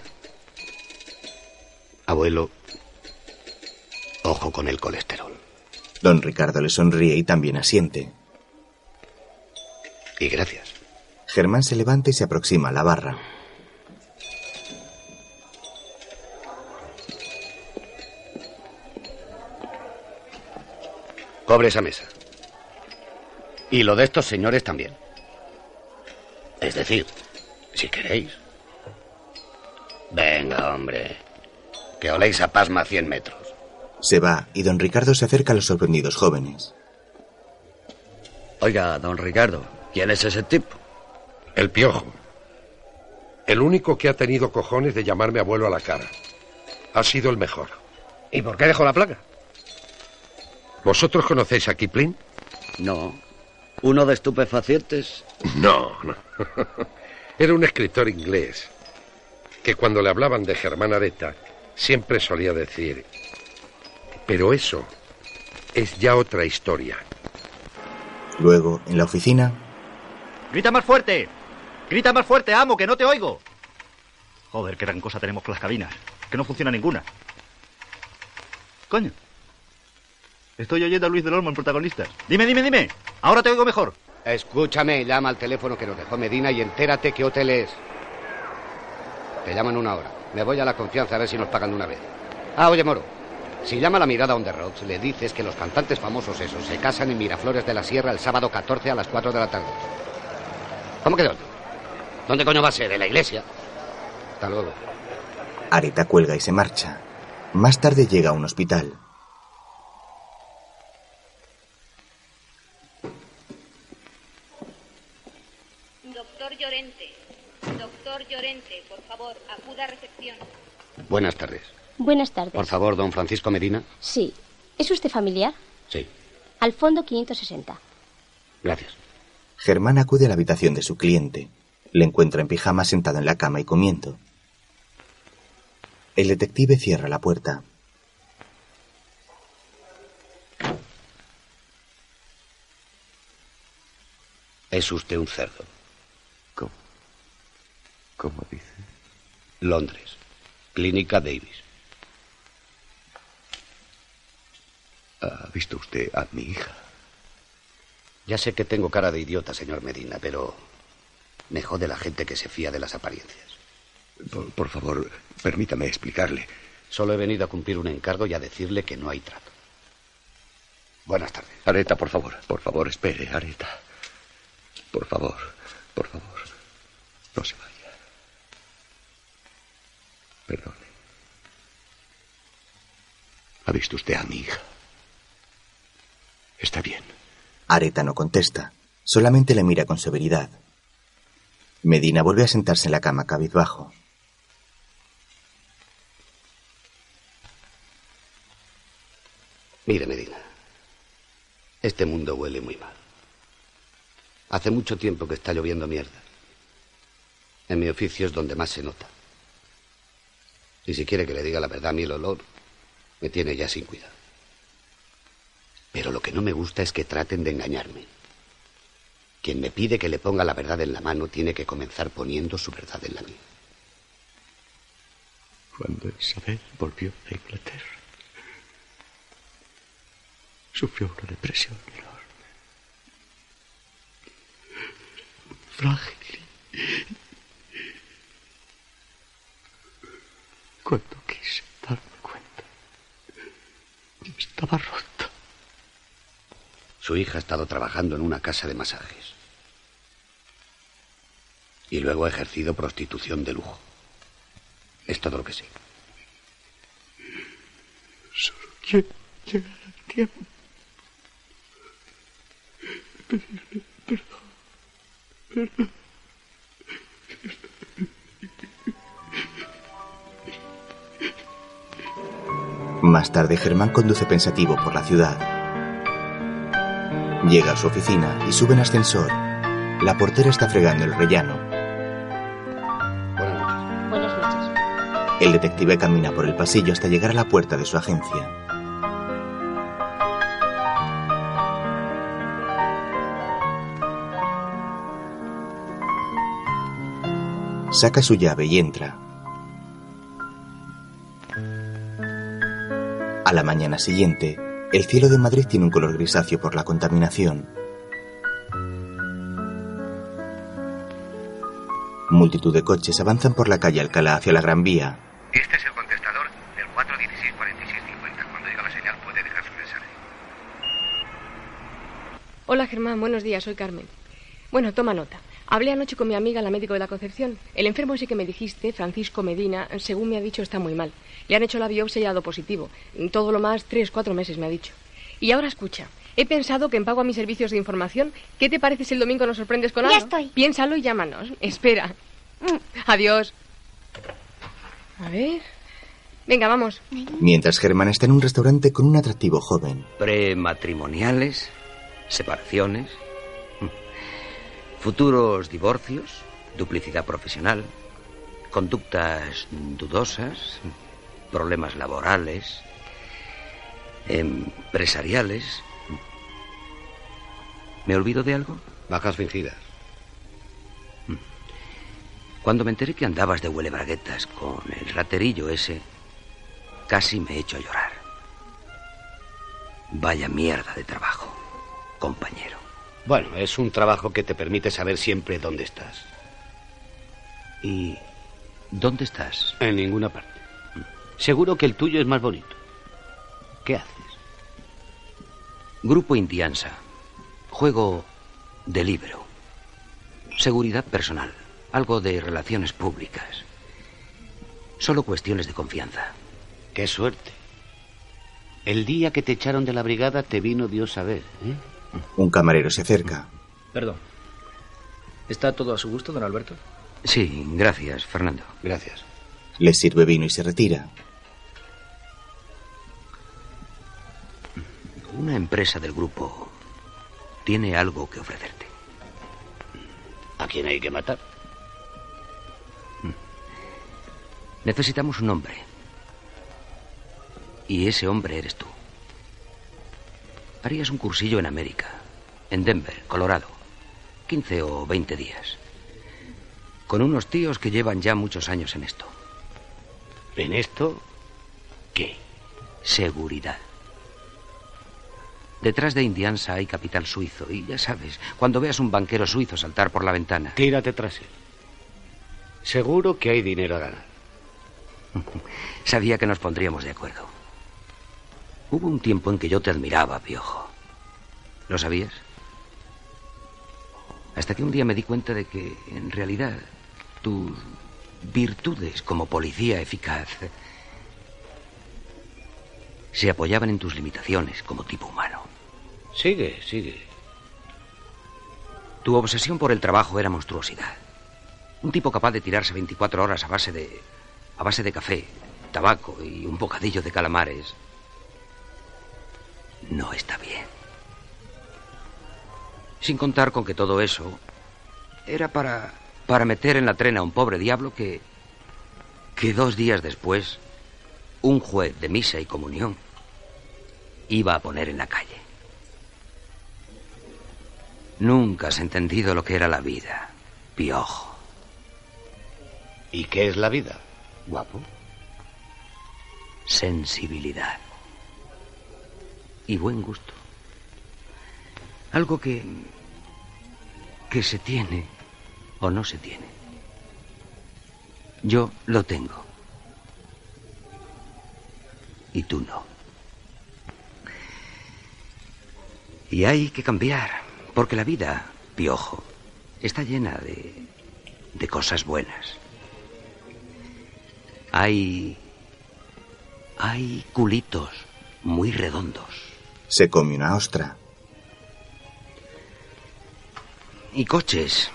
Abuelo, ojo con el colesterol. Don Ricardo le sonríe y también asiente. Y gracias. Germán se levanta y se aproxima a la barra. Cobre esa mesa. Y lo de estos señores también. Es decir, si queréis. Venga, hombre. Que oléis a pasma a 100 metros. Se va y don Ricardo se acerca a los sorprendidos jóvenes. Oiga, don Ricardo, ¿quién es ese tipo? El piojo. El único que ha tenido cojones de llamarme abuelo a la cara. Ha sido el mejor. ¿Y por qué dejó la placa? ¿Vosotros conocéis a Kipling? No. ¿Uno de estupefacientes? No, no. Era un escritor inglés que cuando le hablaban de Germán Areta siempre solía decir, pero eso es ya otra historia. Luego, en la oficina, ¡Grita más fuerte! ¡Grita más fuerte, amo, que no te oigo! Joder, qué gran cosa tenemos con las cabinas. Que no funciona ninguna. Coño. Estoy oyendo a Luis del Olmo en protagonistas. Dime, dime, dime. Ahora te oigo mejor. Escúchame, llama al teléfono que nos dejó Medina y entérate qué hotel es. Te llaman una hora. Me voy a la confianza a ver si nos pagan de una vez. Ah, oye, Moro. Si llama la mirada on the rocks, le dices que los cantantes famosos esos se casan en Miraflores de la Sierra el sábado 14 a las 4 de la tarde. ¿Cómo que dónde? ¿Dónde coño va a ser? ¿En la iglesia? Hasta luego. Areta cuelga y se marcha. Más tarde llega a un hospital. Doctor Llorente. Doctor Llorente, por recepción. Buenas tardes. Buenas tardes. Por favor, don Francisco Medina. Sí. ¿Es usted familiar? Sí. Al fondo 560. Gracias. Germán acude a la habitación de su cliente. Le encuentra en pijama sentado en la cama y comiendo. El detective cierra la puerta. Es usted un cerdo. ¿Cómo? ¿Cómo dice? Londres. Clínica Davis. ¿Ha visto usted a mi hija? Ya sé que tengo cara de idiota, señor Medina, pero me jode la gente que se fía de las apariencias. Por, por favor, permítame explicarle. Solo he venido a cumplir un encargo y a decirle que no hay trato. Buenas tardes. Areta, por favor, por favor, espere, Areta. Por favor, por favor, no se vaya. Perdone. ¿Ha visto usted a mi hija? Está bien. Areta no contesta. Solamente le mira con severidad. Medina vuelve a sentarse en la cama cabizbajo. Mire, Medina. Este mundo huele muy mal. Hace mucho tiempo que está lloviendo mierda. En mi oficio es donde más se nota. Y si quiere que le diga la verdad, a mí el olor me tiene ya sin cuidado. Pero lo que no me gusta es que traten de engañarme. Quien me pide que le ponga la verdad en la mano tiene que comenzar poniendo su verdad en la mía. Cuando Isabel volvió de Inglaterra, sufrió una depresión enorme. Frágil. Cuando quise darme cuenta, estaba rota. Su hija ha estado trabajando en una casa de masajes. Y luego ha ejercido prostitución de lujo. Es todo lo que sé. Solo quiero llegar a tiempo. Pedirle perdón. Perdón. Más tarde Germán conduce pensativo por la ciudad. Llega a su oficina y sube en ascensor. La portera está fregando el rellano. Buenas noches. El detective camina por el pasillo hasta llegar a la puerta de su agencia. Saca su llave y entra. A la mañana siguiente, el cielo de Madrid tiene un color grisáceo por la contaminación. Multitud de coches avanzan por la calle Alcalá hacia la Gran Vía. Este es el contestador del 416-4650. Cuando diga la señal puede dejar su mensaje. Hola Germán, buenos días, soy Carmen. Bueno, toma nota. Hablé anoche con mi amiga, la médico de la Concepción. El enfermo ese que me dijiste, Francisco Medina, según me ha dicho, está muy mal. Le han hecho la biopsia y ha dado positivo. Todo lo más, tres, cuatro meses, me ha dicho. Y ahora escucha. He pensado que en pago a mis servicios de información, ¿qué te parece si el domingo nos sorprendes con Ya algo? estoy. Piénsalo y llámanos. Espera. Adiós. A ver. Venga, vamos. Mientras Germán está en un restaurante con un atractivo joven. Prematrimoniales, separaciones, futuros divorcios, duplicidad profesional, conductas dudosas, problemas laborales, empresariales. ¿Me olvido de algo? Bajas fingidas. Cuando me enteré que andabas de huele braguetas con el raterillo ese, casi me he hecho llorar. Vaya mierda de trabajo, compañero. Bueno, es un trabajo que te permite saber siempre dónde estás. ¿Y dónde estás? En ninguna parte. Seguro que el tuyo es más bonito. ¿Qué haces? Grupo Indiansa. Juego de libro. Seguridad personal. Algo de relaciones públicas. Solo cuestiones de confianza. Qué suerte. El día que te echaron de la brigada te vino Dios a ver. ¿eh? Un camarero se acerca. Perdón. ¿Está todo a su gusto, don Alberto? Sí, gracias, Fernando. Gracias. Le sirve vino y se retira. Una empresa del grupo tiene algo que ofrecerte. ¿A quién hay que matar? Necesitamos un hombre. Y ese hombre eres tú. Harías un cursillo en América, en Denver, Colorado. 15 o 20 días. Con unos tíos que llevan ya muchos años en esto. ¿En esto? ¿Qué? Seguridad. Detrás de Indiansa hay capital suizo y ya sabes, cuando veas un banquero suizo saltar por la ventana... Tírate tras él. Seguro que hay dinero a ganar. Sabía que nos pondríamos de acuerdo. Hubo un tiempo en que yo te admiraba, Piojo. ¿Lo sabías? Hasta que un día me di cuenta de que, en realidad, tus virtudes como policía eficaz se apoyaban en tus limitaciones como tipo humano. Sigue, sigue. Tu obsesión por el trabajo era monstruosidad. Un tipo capaz de tirarse 24 horas a base de. a base de café, tabaco y un bocadillo de calamares. No está bien. Sin contar con que todo eso era para. para meter en la trena a un pobre diablo que. que dos días después, un juez de misa y comunión iba a poner en la calle. Nunca has entendido lo que era la vida, piojo. ¿Y qué es la vida, guapo? Sensibilidad. Y buen gusto. Algo que... que se tiene o no se tiene. Yo lo tengo. Y tú no. Y hay que cambiar. Porque la vida, piojo, está llena de, de cosas buenas. Hay... Hay culitos muy redondos. Se come una ostra. Y coches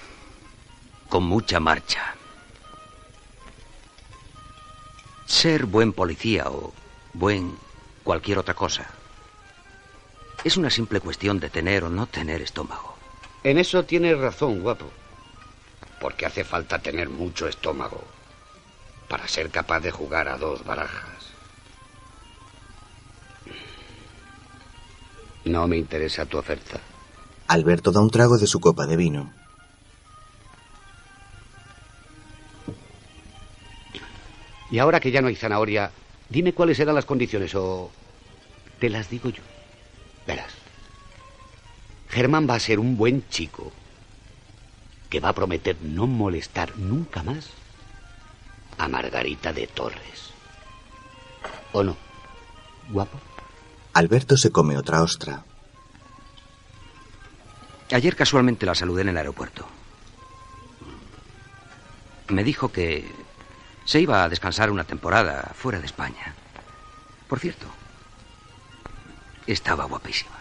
con mucha marcha. Ser buen policía o buen cualquier otra cosa es una simple cuestión de tener o no tener estómago. En eso tienes razón, guapo. Porque hace falta tener mucho estómago para ser capaz de jugar a dos barajas. No me interesa tu oferta. Alberto da un trago de su copa de vino. Y ahora que ya no hay zanahoria, dime cuáles eran las condiciones o te las digo yo. Verás. Germán va a ser un buen chico que va a prometer no molestar nunca más a Margarita de Torres. ¿O no? ¿Guapo? Alberto se come otra ostra. Ayer casualmente la saludé en el aeropuerto. Me dijo que se iba a descansar una temporada fuera de España. Por cierto, estaba guapísima.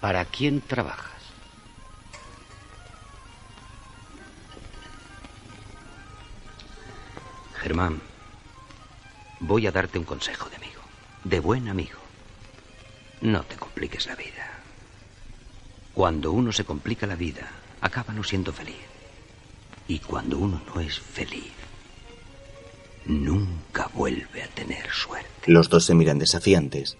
¿Para quién trabajas? Germán, voy a darte un consejo de amigo, de buen amigo. No te compliques la vida. Cuando uno se complica la vida, acaba no siendo feliz. Y cuando uno no es feliz, nunca vuelve a tener suerte. Los dos se miran desafiantes.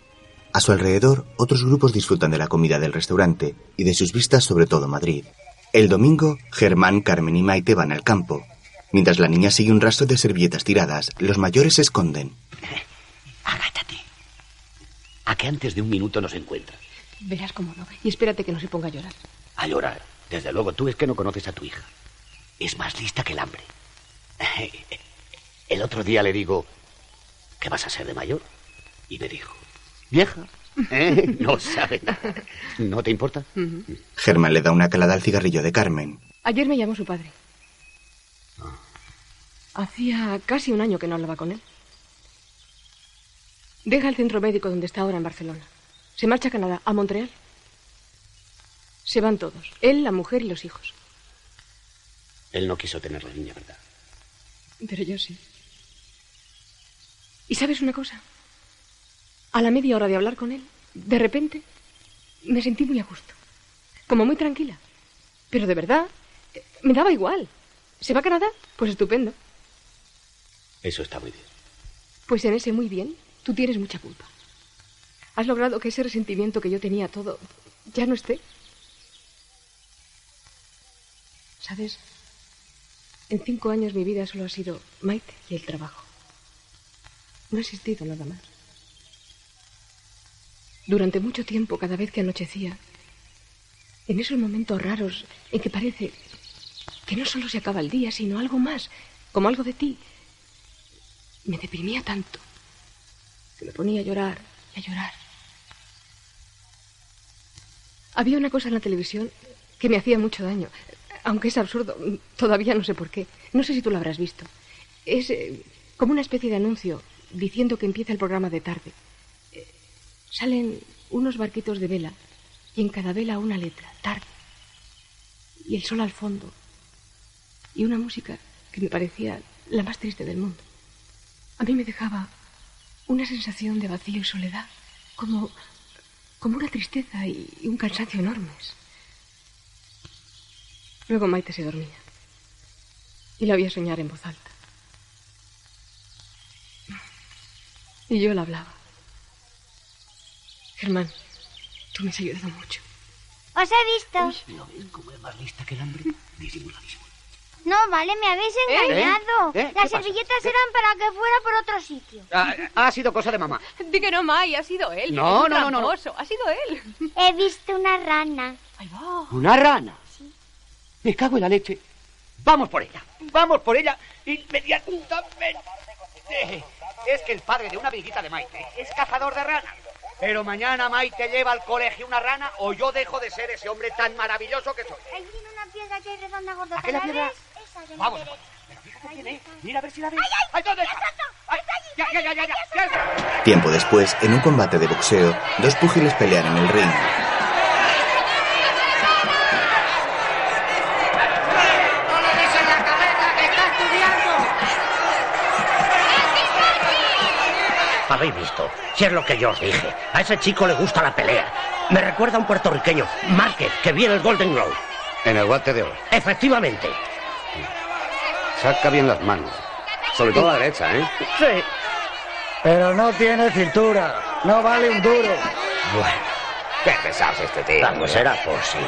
A su alrededor, otros grupos disfrutan de la comida del restaurante y de sus vistas sobre todo Madrid. El domingo, Germán, Carmen y Maite van al campo. Mientras la niña sigue un rastro de servilletas tiradas, los mayores se esconden. A que antes de un minuto nos encuentra. Verás cómo no. Y espérate que no se ponga a llorar. A llorar. Desde luego, tú es que no conoces a tu hija. Es más lista que el hambre. El otro día le digo, ¿qué vas a ser de mayor? Y me dijo, vieja. ¿Eh? No sabe nada. ¿No te importa? Germán le da una calada al cigarrillo de Carmen. Ayer me llamó su padre. Hacía casi un año que no hablaba con él. Deja el centro médico donde está ahora en Barcelona. Se marcha a Canadá, a Montreal. Se van todos. Él, la mujer y los hijos. Él no quiso tener la niña, ¿verdad? Pero yo sí. ¿Y sabes una cosa? A la media hora de hablar con él, de repente, me sentí muy a gusto. Como muy tranquila. Pero de verdad, me daba igual. ¿Se va a Canadá? Pues estupendo. Eso está muy bien. Pues en ese muy bien, tú tienes mucha culpa. Has logrado que ese resentimiento que yo tenía todo ya no esté. ¿Sabes? En cinco años mi vida solo ha sido Maite y el trabajo. No ha existido nada más. Durante mucho tiempo, cada vez que anochecía, en esos momentos raros en que parece que no solo se acaba el día, sino algo más, como algo de ti, me deprimía tanto me ponía a llorar y a llorar. Había una cosa en la televisión que me hacía mucho daño, aunque es absurdo, todavía no sé por qué. No sé si tú lo habrás visto. Es eh, como una especie de anuncio diciendo que empieza el programa de tarde. Eh, salen unos barquitos de vela y en cada vela una letra, tarde. Y el sol al fondo. Y una música que me parecía la más triste del mundo. A mí me dejaba una sensación de vacío y soledad, como, como una tristeza y, y un cansancio enormes. Luego Maite se dormía y la oía soñar en voz alta. Y yo la hablaba. Germán, tú me has ayudado mucho. Os he visto. ¿No ves cómo es más lista que el hambre? Disimuladísimo. No, vale, me habéis engañado. ¿Eh? ¿Eh? ¿Qué Las servilletas eran para que fuera por otro sitio. Ah, ha sido cosa de mamá. Di que no, May, ha sido él. No, Es no, no, no, Ha sido él. He visto una rana. ¿Una rana? Me cago en la leche. Vamos por ella. Vamos por ella inmediatamente. Es que el padre de una amiguita de Maite es cazador de ranas. Pero mañana Maite lleva al colegio una rana o yo dejo de ser ese hombre tan maravilloso que soy. Ahí tiene una piedra que hay redonda gorda. ¿A qué la ¿La piedra? ves? Vamos. Mira a ver si la ves. ¡Ay, dónde está! ¡Ay, ya, ya, ya, ya, ya, ya! Tiempo después, en un combate de boxeo, dos púgiles pelean en el ring. Habéis visto, si es lo que yo os dije. A ese chico le gusta la pelea. Me recuerda a un puertorriqueño, Márquez, que viene el Golden Globe. En el guante de oro. Efectivamente. Saca bien las manos. Sobre todo la derecha, ¿eh? Sí. Pero no tiene cintura. No vale un duro. Bueno, Qué pesado es este tío. vamos, será posible.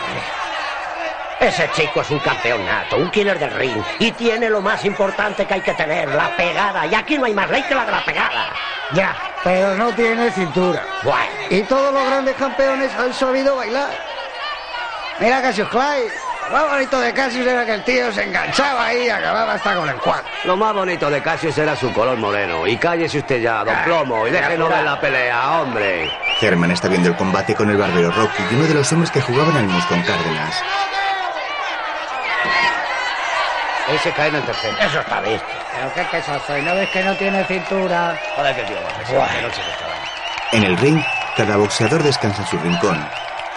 Ese chico es un campeón nato, un killer del ring, y tiene lo más importante que hay que tener, la pegada. Y aquí no hay más ley que la de la pegada. Ya, pero no tiene cintura. Bueno. Y todos los grandes campeones han sabido bailar. Mira Cassius Clay. Lo más bonito de Cassius era que el tío se enganchaba ahí y acababa hasta con el cuadro. Lo más bonito de Cassius era su color moreno. Y cállese usted ya, don Plomo, y déjenos ver la pelea, hombre. Germán está viendo el combate con el barbero Rocky y uno de los hombres que jugaban al mus con Cárdenas. Ese cae en el tercero. Eso está visto. Pero qué queso soy, ¿no ves que no tiene cintura? Joder, que tío, En el ring, cada boxeador descansa en su rincón.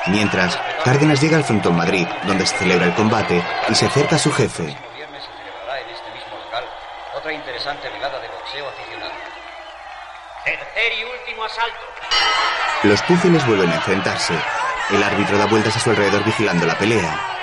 Mientras, Cárdenas llega al frontón Madrid, donde se celebra el combate, y se acerca a su jefe. viernes se celebrará en este mismo local otra interesante velada de boxeo aficionado. Tercer y último asalto. Los púgiles vuelven a enfrentarse. El árbitro da vueltas a su alrededor vigilando la pelea.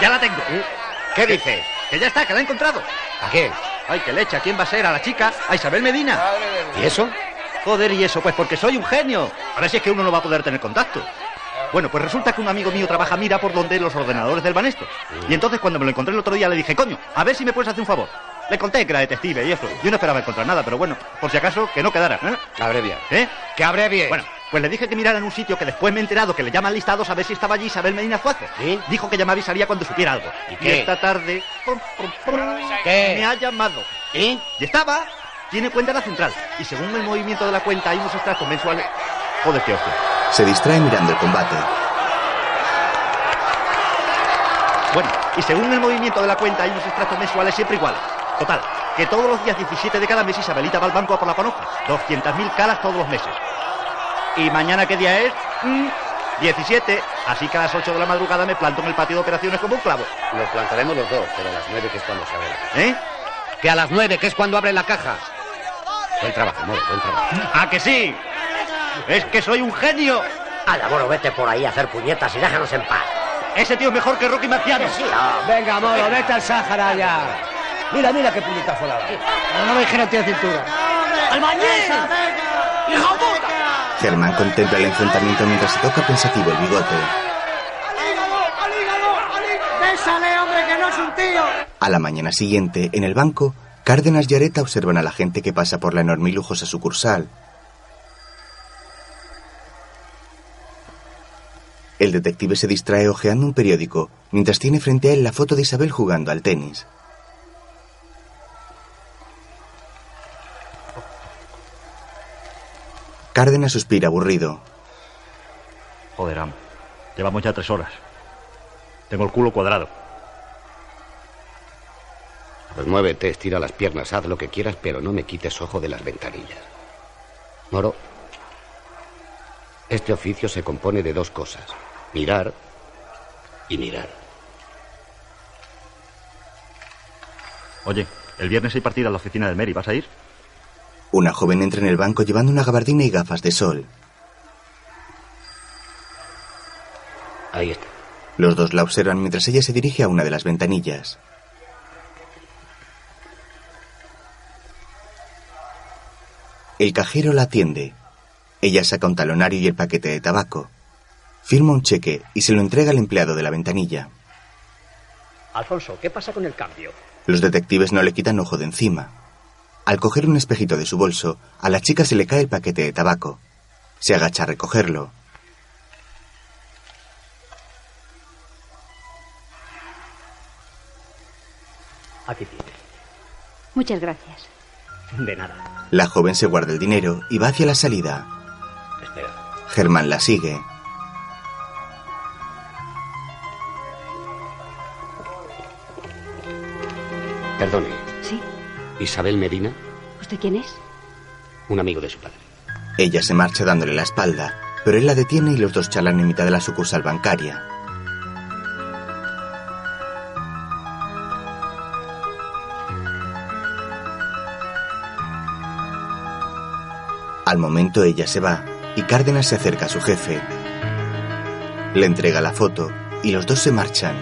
Ya la tengo. ¿Qué dices? Que ya está, que la he encontrado. ¿A quién? Ay, que leche, ¿a quién va a ser? ¿A la chica? ¿A Isabel Medina? ¿Y eso? Joder, ¿y eso? Pues porque soy un genio. A ver si es que uno no va a poder tener contacto. Bueno, pues resulta que un amigo mío trabaja, mira, por donde los ordenadores del Banesto. Y entonces cuando me lo encontré el otro día le dije, coño, a ver si me puedes hacer un favor. Le conté que era detective y eso. Yo no esperaba encontrar nada, pero bueno, por si acaso, que no quedara. ¿eh? Abrevia. ¿Eh? Que abrevie. Bueno, pues le dije que mirara en un sitio que después me he enterado que le llaman listados a ver si estaba allí Isabel Medina Zuazo. Dijo que llamaba y salía cuando supiera algo. ¿Y Y qué? esta tarde pum, pum, pum, ¿Qué? me ha llamado. ¿Y? Y estaba. Tiene cuenta en la central. Y según el movimiento de la cuenta hay unos extractos mensuales. Joder, qué hostia. Se distrae mirando el combate. Bueno, y según el movimiento de la cuenta hay unos extractos mensuales siempre iguales. Total, que todos los días 17 de cada mes Isabelita va al banco a por la panoja. 200.000 calas todos los meses. ¿Y mañana qué día es? Mm, 17. Así que a las 8 de la madrugada me planto en el patio de operaciones como un clavo. Nos plantaremos los dos, pero a las nueve que es cuando se abre la caja. ¿Eh? Que a las nueve que es cuando abre la caja. Buen trabajo, Moro, buen trabajo. ¿A que sí? Es que soy un genio. Anda, bueno, vete por ahí a hacer puñetas y déjanos en paz. Ese tío es mejor que Rocky Marciano. Sí, ah. Venga, moro, vete al Sáhara ya. Mira, mira qué puñetazo la da. No me dije no tiene cintura. ¡Albañil! ¡Hijo puta! Germán contempla el enfrentamiento mientras se toca pensativo el bigote. ¡Bésale, hombre, que no es un tío! A la mañana siguiente, en el banco, Cárdenas y Areta observan a la gente que pasa por la enorme y lujosa sucursal. El detective se distrae hojeando un periódico, mientras tiene frente a él la foto de Isabel jugando al tenis. Cárdenas suspira aburrido. Joder, amo. Llevamos ya tres horas. Tengo el culo cuadrado. Pues muévete, estira las piernas, haz lo que quieras, pero no me quites ojo de las ventanillas. Moro, este oficio se compone de dos cosas. Mirar y mirar. Oye, el viernes hay partida en la oficina del Meri. ¿Vas a ir? Una joven entra en el banco llevando una gabardina y gafas de sol. Ahí está. Los dos la observan mientras ella se dirige a una de las ventanillas. El cajero la atiende. Ella saca un talonario y el paquete de tabaco. Firma un cheque y se lo entrega al empleado de la ventanilla. Alfonso, ¿qué pasa con el cambio? Los detectives no le quitan ojo de encima. Al coger un espejito de su bolso, a la chica se le cae el paquete de tabaco. Se agacha a recogerlo. Aquí tiene. Muchas gracias. De nada. La joven se guarda el dinero y va hacia la salida. Espera. Germán la sigue. Perdone. Isabel Medina, ¿Usted quién es? un amigo de su padre. Ella se marcha dándole la espalda, pero él la detiene y los dos charlan en mitad de la sucursal bancaria. Al momento ella se va y Cárdenas se acerca a su jefe. Le entrega la foto y los dos se marchan.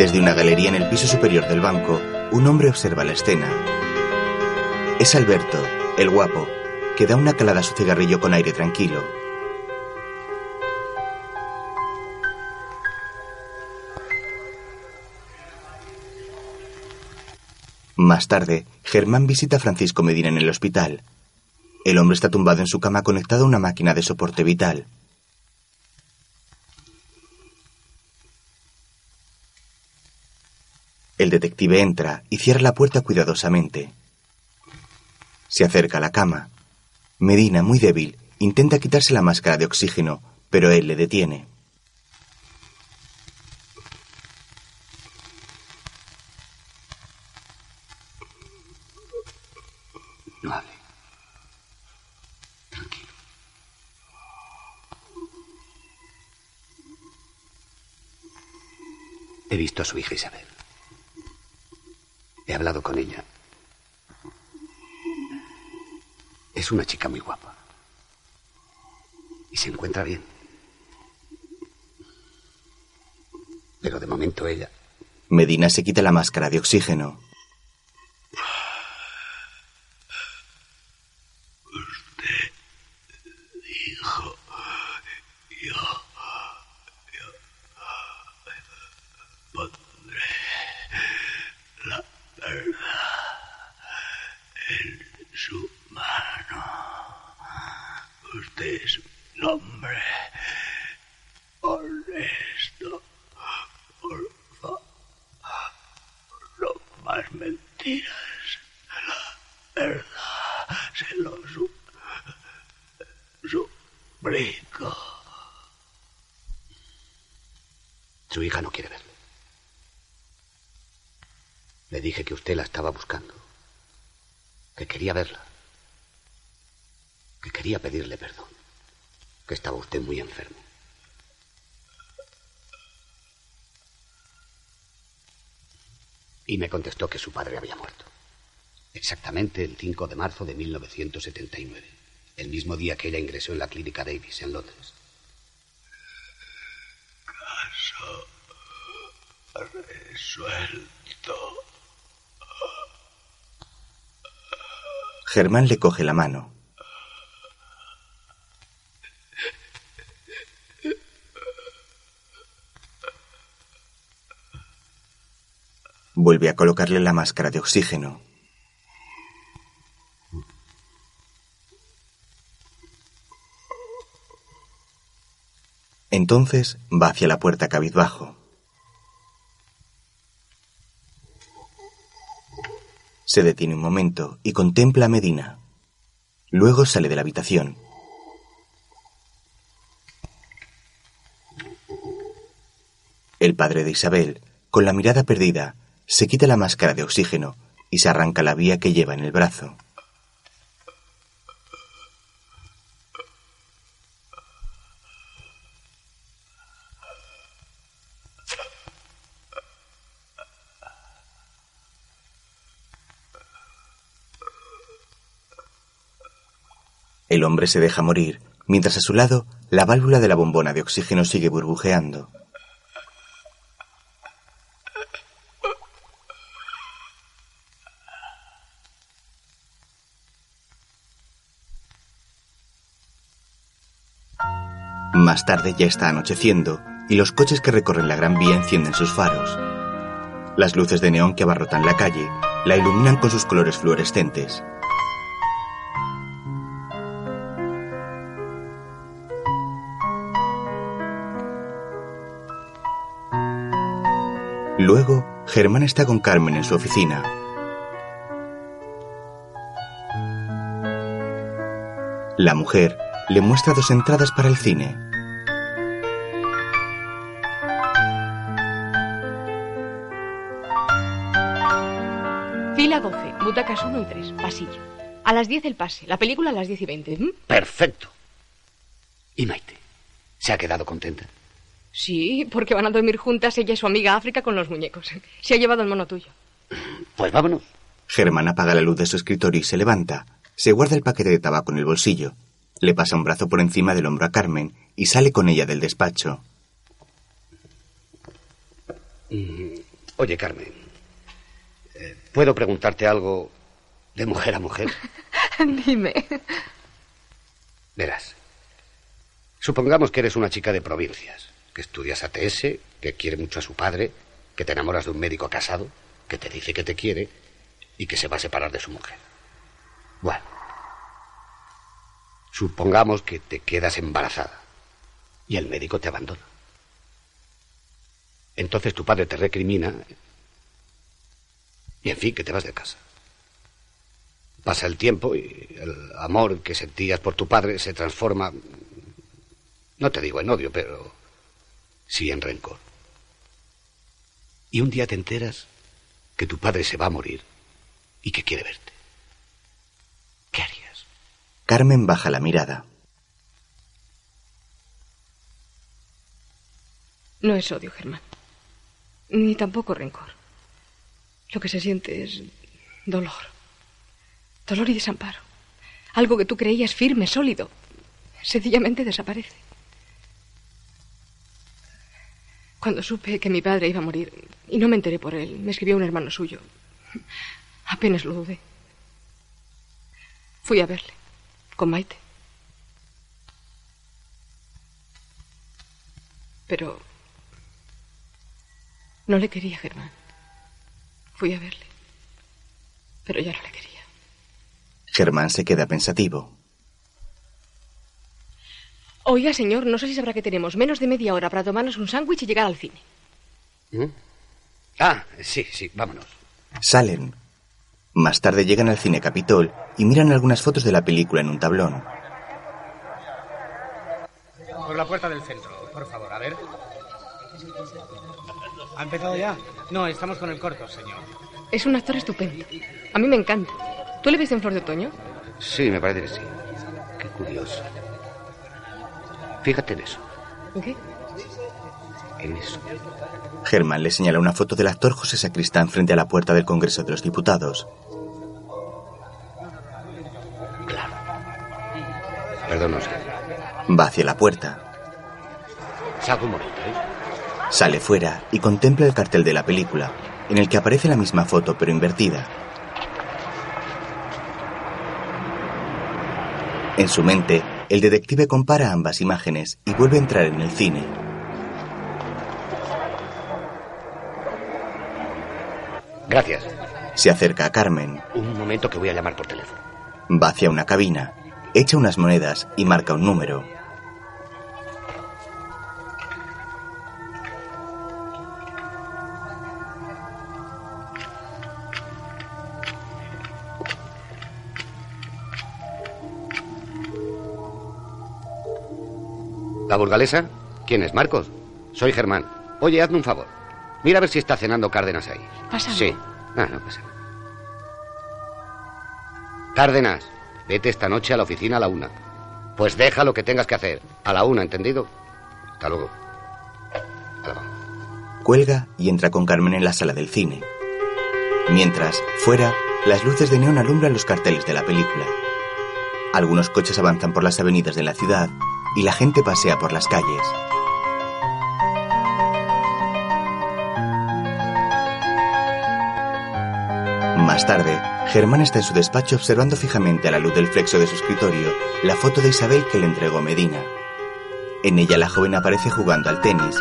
Desde una galería en el piso superior del banco, un hombre observa la escena. Es Alberto, el guapo, que da una calada a su cigarrillo con aire tranquilo. Más tarde, Germán visita a Francisco Medina en el hospital. El hombre está tumbado en su cama conectado a una máquina de soporte vital. El detective entra y cierra la puerta cuidadosamente. Se acerca a la cama. Medina, muy débil, intenta quitarse la máscara de oxígeno, pero él le detiene. No. Tranquilo. He visto a su hija Isabel. He hablado con ella. Es una chica muy guapa. Y se encuentra bien. Pero de momento ella... Medina se quita la máscara de oxígeno. Hijo, yo, yo pondré la verdad en su mano. Usted es un hombre honesto. Por favor, no más mentiras. La verdad se lo su- suplico. Su hija no quiere verle. Le dije que la estaba buscando. Que quería verla. Que quería pedirle perdón. Que estaba usted muy enfermo. Y me contestó que su padre había muerto. Exactamente el 5 de marzo de 1979. El mismo día que ella ingresó en la clínica Davis en Londres. Germán le coge la mano. Vuelve a colocarle la máscara de oxígeno. Entonces va hacia la puerta cabizbajo. Se detiene un momento y contempla a Medina. Luego sale de la habitación. El padre de Isabel, con la mirada perdida, se quita la máscara de oxígeno y se arranca la vía que lleva en el brazo. El hombre se deja morir, mientras a su lado la válvula de la bombona de oxígeno sigue burbujeando. Más tarde ya está anocheciendo y los coches que recorren la Gran Vía encienden sus faros. Las luces de neón que abarrotan la calle la iluminan con sus colores fluorescentes. Luego, Germán está con Carmen en su oficina. La mujer le muestra dos entradas para el cine. Fila 12, butacas 1 y 3, pasillo. A las 10 el pase, la película a las 10 y 20. ¿m? Perfecto. ¿Y Maite? ¿Se ha quedado contenta? Sí, porque van a dormir juntas ella y su amiga África con los muñecos. Se ha llevado el mono tuyo. Pues vámonos. Germán apaga la luz de su escritorio y se levanta. Se guarda el paquete de tabaco en el bolsillo. Le pasa un brazo por encima del hombro a Carmen y sale con ella del despacho. Mm, Oye, Carmen. eh, ¿Puedo preguntarte algo de mujer a mujer? Dime. Verás. Supongamos que eres una chica de provincias, que estudias ATS, que quiere mucho a su padre, que te enamoras de un médico casado, que te dice que te quiere y que se va a separar de su mujer. Bueno. Supongamos que te quedas embarazada y el médico te abandona. Entonces tu padre te recrimina y en fin, que te vas de casa. Pasa el tiempo y el amor que sentías por tu padre se transforma, no te digo en odio, pero sí en rencor. Y un día te enteras que tu padre se va a morir y que quiere verte. Carmen baja la mirada. No es odio, Germán. Ni tampoco rencor. Lo que se siente es dolor. Dolor y desamparo. Algo que tú creías firme, sólido, sencillamente desaparece. Cuando supe que mi padre iba a morir, y no me enteré por él, me escribió un hermano suyo. Apenas lo dudé. Fui a verle, con Maite. Pero no le quería, Germán. Fui a verle, pero ya no le quería. Germán se queda pensativo. Oiga, señor, no sé si sabrá que tenemos menos de media hora para tomarnos un sándwich y llegar al cine. ¿Mm? Ah, sí, sí, vámonos. Salen. Más tarde llegan al cine Capitol y miran algunas fotos de la película en un tablón. Por la puerta del centro, por favor, a ver. ¿Ha empezado ya? No, estamos con el corto, señor. Es un actor estupendo. A mí me encanta. ¿Tú le viste en Flor de Otoño? Sí, me parece que sí. Qué curioso. Fíjate en eso. ¿En qué? En eso. Germán le señala una foto del actor José Sacristán frente a la puerta del Congreso de los Diputados. Perdón, no sé. Va hacia la puerta. Salgo un momento, ¿eh? Sale fuera y contempla el cartel de la película, en el que aparece la misma foto pero invertida. En su mente, el detective compara ambas imágenes y vuelve a entrar en el cine. Gracias. Se acerca a Carmen. Un momento que voy a llamar por teléfono. Va hacia una cabina, echa unas monedas y marca un número. ¿La burgalesa? ¿Quién es, Marcos? Soy Germán. Oye, hazme un favor. Mira a ver si está cenando Cárdenas ahí. Pásalo. Sí. Ah, no pasa nada. Cárdenas, vete esta noche a la oficina a la una. Pues deja lo que tengas que hacer. A la una, ¿entendido? Hasta luego. Cuelga y entra con Carmen en la sala del cine. Mientras, fuera, las luces de neón alumbran los carteles de la película. Algunos coches avanzan por las avenidas de la ciudad y la gente pasea por las calles. Más tarde, Germán está en su despacho observando fijamente a la luz del flexo de su escritorio la foto de Isabel que le entregó Medina. En ella la joven aparece jugando al tenis.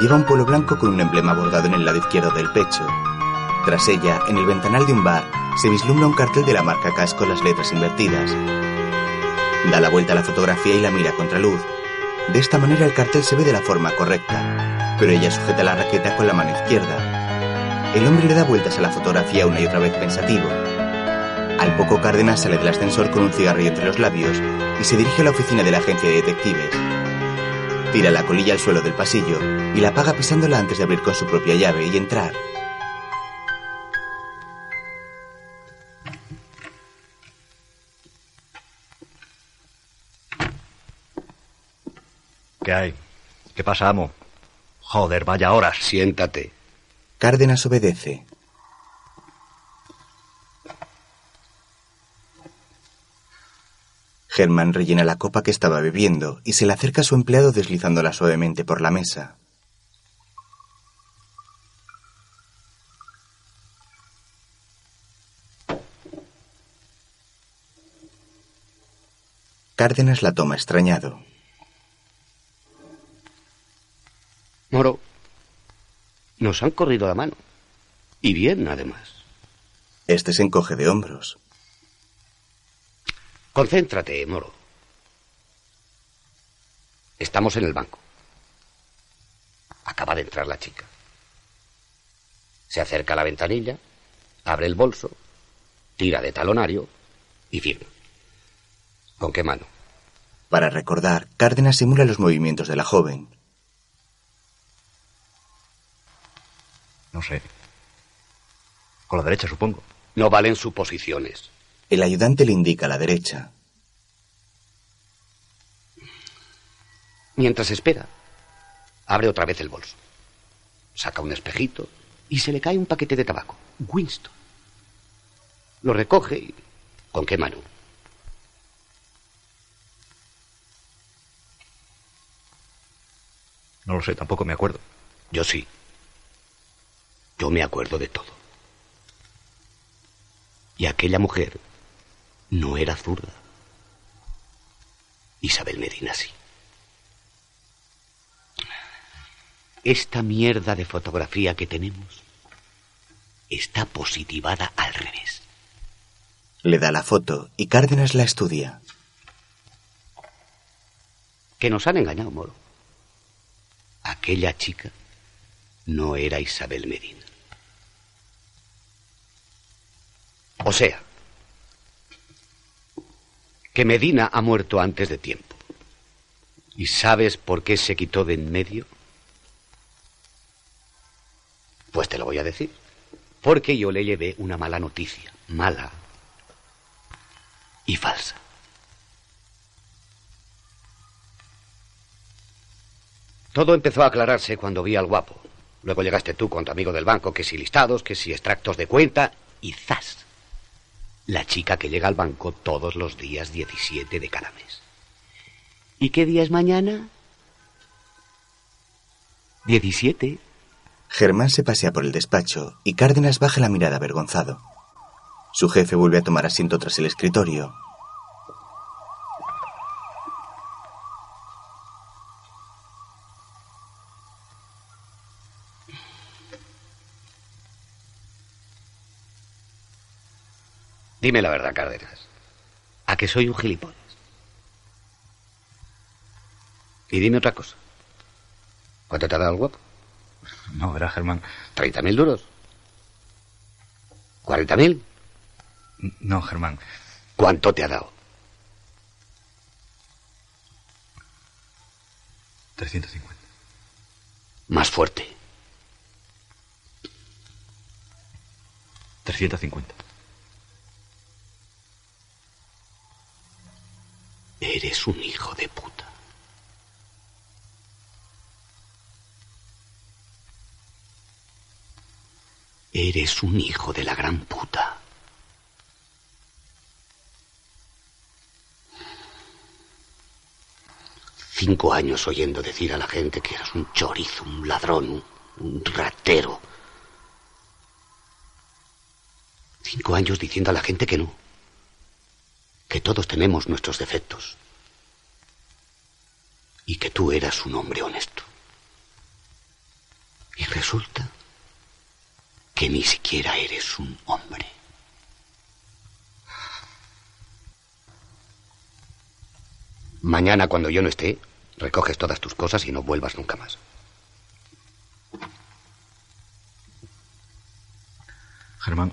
Lleva un polo blanco con un emblema bordado en el lado izquierdo del pecho. Tras ella, en el ventanal de un bar, se vislumbra un cartel de la marca Cas con las letras invertidas. Da la vuelta a la fotografía y la mira contra luz. De esta manera el cartel se ve de la forma correcta, pero ella sujeta la raqueta con la mano izquierda. El hombre le da vueltas a la fotografía una y otra vez pensativo. Al poco Cárdenas sale del ascensor con un cigarrillo entre los labios y se dirige a la oficina de la agencia de detectives. Tira la colilla al suelo del pasillo y la apaga pisándola antes de abrir con su propia llave y entrar. Hay? ¿Qué pasa, amo? Joder, vaya horas. Siéntate. Cárdenas obedece. Germán rellena la copa que estaba bebiendo y se le acerca a su empleado deslizándola suavemente por la mesa. Cárdenas la toma extrañado. Moro, nos han corrido la mano. Y bien, además. Este se encoge de hombros. Concéntrate, Moro. Estamos en el banco. Acaba de entrar la chica. Se acerca a la ventanilla, abre el bolso, tira de talonario y firma. ¿Con qué mano? Para recordar, Cárdenas simula los movimientos de la joven. No sé. Con la derecha, supongo. No valen suposiciones. El ayudante le indica la derecha. Mientras espera, abre otra vez el bolso. Saca un espejito y se le cae un paquete de tabaco. Winston. Lo recoge y... ¿Con qué mano? No lo sé, tampoco me acuerdo. Yo sí. Yo me acuerdo de todo. Y aquella mujer no era zurda. Isabel Medina sí. Esta mierda de fotografía que tenemos está positivada al revés. Le da la foto y Cárdenas la estudia. Que nos han engañado, Moro. Aquella chica no era Isabel Medina. O sea, que Medina ha muerto antes de tiempo. ¿Y sabes por qué se quitó de en medio? Pues te lo voy a decir. Porque yo le llevé una mala noticia. Mala. Y falsa. Todo empezó a aclararse cuando vi al guapo. Luego llegaste tú con tu amigo del banco, que si listados, que si extractos de cuenta, y ¡zas! La chica que llega al banco todos los días 17 de cada mes. ¿Y qué día es mañana? 17. Germán se pasea por el despacho y Cárdenas baja la mirada avergonzado. Su jefe vuelve a tomar asiento tras el escritorio. Dime la verdad, Cárdenas. ¿A que soy un gilipollas? Y dime otra cosa. ¿Cuánto te ha dado el guapo? No, verá, Germán. ¿30 mil duros? ¿40 mil? No, Germán. ¿Cuánto te ha dado? 350. Más fuerte. 350. Eres un hijo de puta. Eres un hijo de la gran puta. Cinco años oyendo decir a la gente que eras un chorizo, un ladrón, un, un ratero. Cinco años diciendo a la gente que no. Que todos tenemos nuestros defectos. Y que tú eras un hombre honesto. Y resulta que ni siquiera eres un hombre. Mañana, cuando yo no esté, recoges todas tus cosas y no vuelvas nunca más. Germán.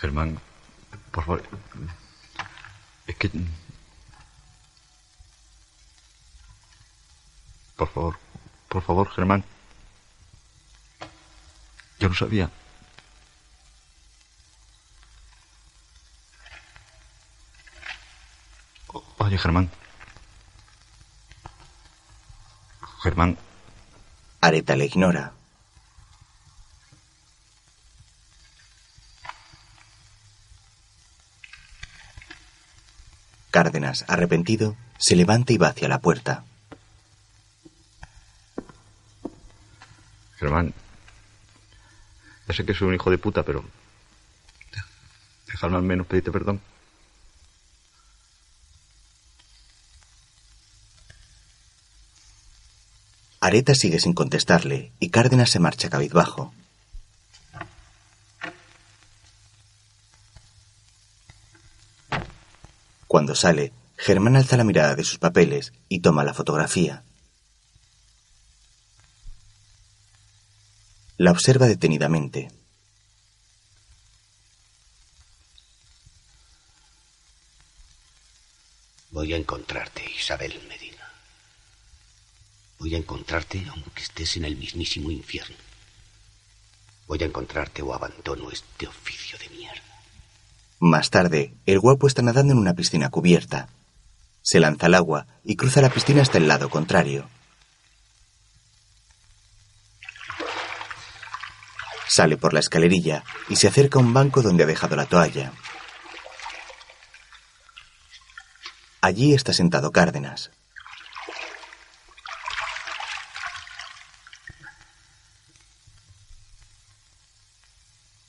Germán, por favor. Es que... Por favor, por favor, Germán. Yo no sabía. Oye, Germán. Germán, Areta le ignora. Cárdenas, arrepentido, se levanta y va hacia la puerta. Germán. Ya sé que soy un hijo de puta, pero. Déjame al menos pedirte perdón. Areta sigue sin contestarle y Cárdenas se marcha cabizbajo. Cuando sale, Germán alza la mirada de sus papeles y toma la fotografía. La observa detenidamente. Voy a encontrarte, Isabel Medina. Voy a encontrarte aunque estés en el mismísimo infierno. Voy a encontrarte o abandono este oficio de mierda. Más tarde, el guapo está nadando en una piscina cubierta. Se lanza al agua y cruza la piscina hasta el lado contrario. Sale por la escalerilla y se acerca a un banco donde ha dejado la toalla. Allí está sentado Cárdenas.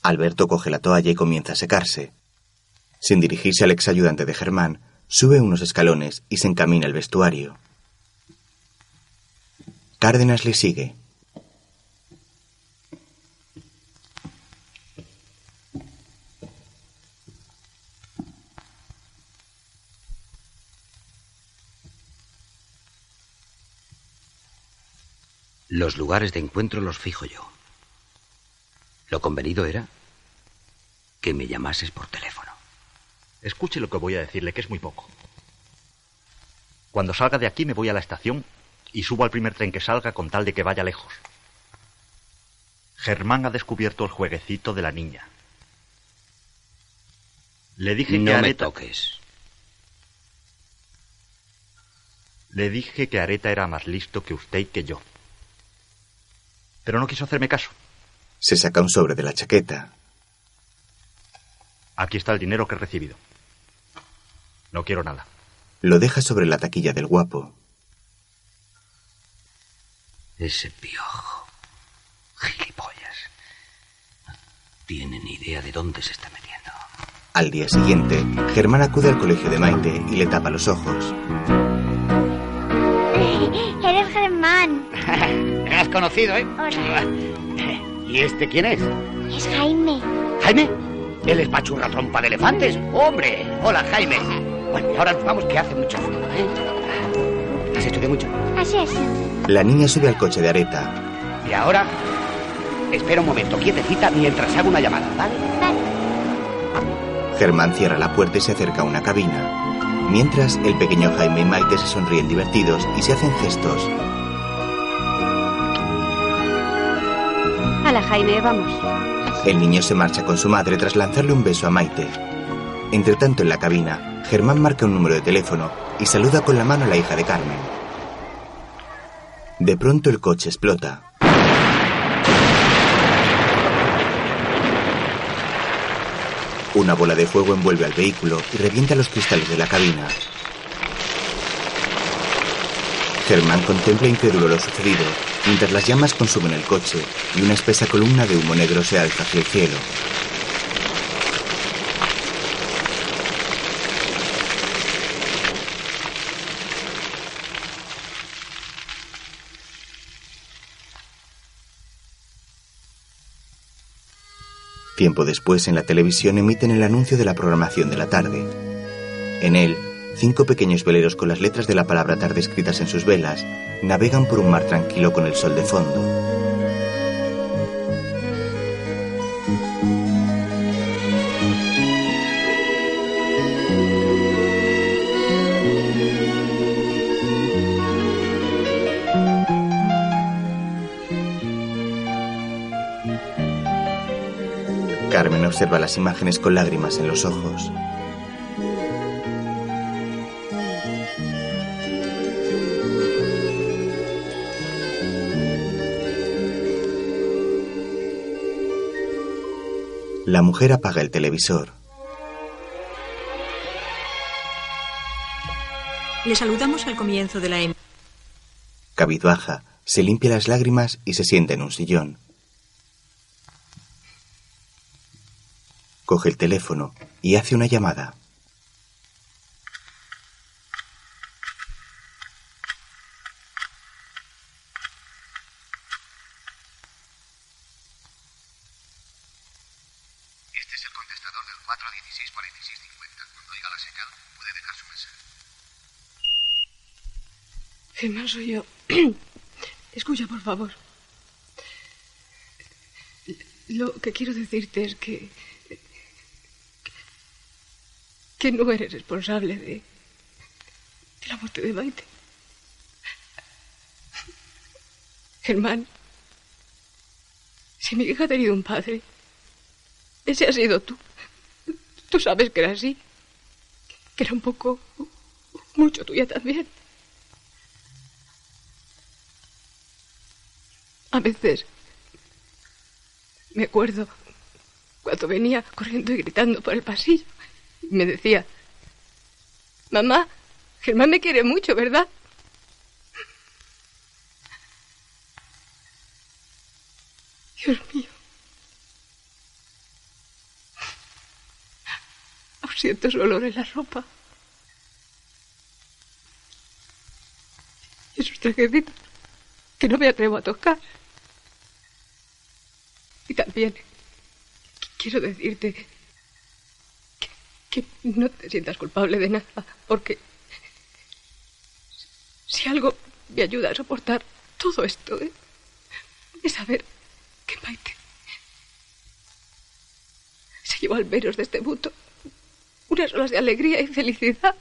Alberto coge la toalla y comienza a secarse. Sin dirigirse al ex ayudante de Germán, sube unos escalones y se encamina al vestuario. Cárdenas le sigue. Los lugares de encuentro los fijo yo. Lo convenido era que me llamases por teléfono. Escuche lo que voy a decirle, que es muy poco. Cuando salga de aquí me voy a la estación y subo al primer tren que salga con tal de que vaya lejos. Germán ha descubierto el jueguecito de la niña. Le dije no que me Areta... toques. Le dije que Areta era más listo que usted y que yo. Pero no quiso hacerme caso. Se saca un sobre de la chaqueta. Aquí está el dinero que he recibido. No quiero nada. Lo deja sobre la taquilla del guapo. Ese piojo. Gilipollas. No tiene ni idea de dónde se está metiendo. Al día siguiente, Germán acude al colegio de Maite y le tapa los ojos. Eres Germán. Me has conocido, ¿eh? Hola. ¿Y este quién es? Es Jaime. ¿Jaime? ¿Él es pachurra trompa de elefantes? ¡Hombre! Hola, Jaime. Bueno, y ahora nos vamos que hace mucho frío, ¿eh? ¿Has estudiado mucho? Así es. La niña sube al coche de Areta. Y ahora, espera un momento, quietecita, mientras hago una llamada, ¿vale? Germán cierra la puerta y se acerca a una cabina. Mientras, el pequeño Jaime y Maite se sonríen divertidos y se hacen gestos. Hala, Jaime, vamos. El niño se marcha con su madre tras lanzarle un beso a Maite. Entre tanto, en la cabina, Germán marca un número de teléfono y saluda con la mano a la hija de Carmen. De pronto el coche explota. Una bola de fuego envuelve al vehículo y revienta los cristales de la cabina. Germán contempla incrédulo lo sucedido, mientras las llamas consumen el coche y una espesa columna de humo negro se alza hacia el cielo. Tiempo después, en la televisión emiten el anuncio de la programación de la tarde. En él, cinco pequeños veleros con las letras de la palabra tarde escritas en sus velas navegan por un mar tranquilo con el sol de fondo. Observa las imágenes con lágrimas en los ojos. La mujer apaga el televisor. Le saludamos al comienzo de la em- Cabizbaja, se limpia las lágrimas y se sienta en un sillón. Coge el teléfono y hace una llamada. Este es el contestador del 416-4650. Cuando oiga la señal, puede dejar su mensaje. Germán, soy yo. Escucha, por favor. Lo que quiero decirte es que. Que no eres responsable de. de la muerte de Maite. Germán, si mi hija ha tenido un padre, ese has sido tú. Tú sabes que era así. Que era un poco. mucho tuya también. A veces me acuerdo cuando venía corriendo y gritando por el pasillo me decía, mamá, Germán me quiere mucho, ¿verdad? Dios mío. siento su olor en la ropa. Y esos trajecitos que no me atrevo a tocar. Y también quiero decirte que, no te sientas culpable de nada, porque si algo me ayuda a soportar todo esto, ¿eh? es saber que Maite se llevó al menos de este mundo unas horas de alegría y felicidad.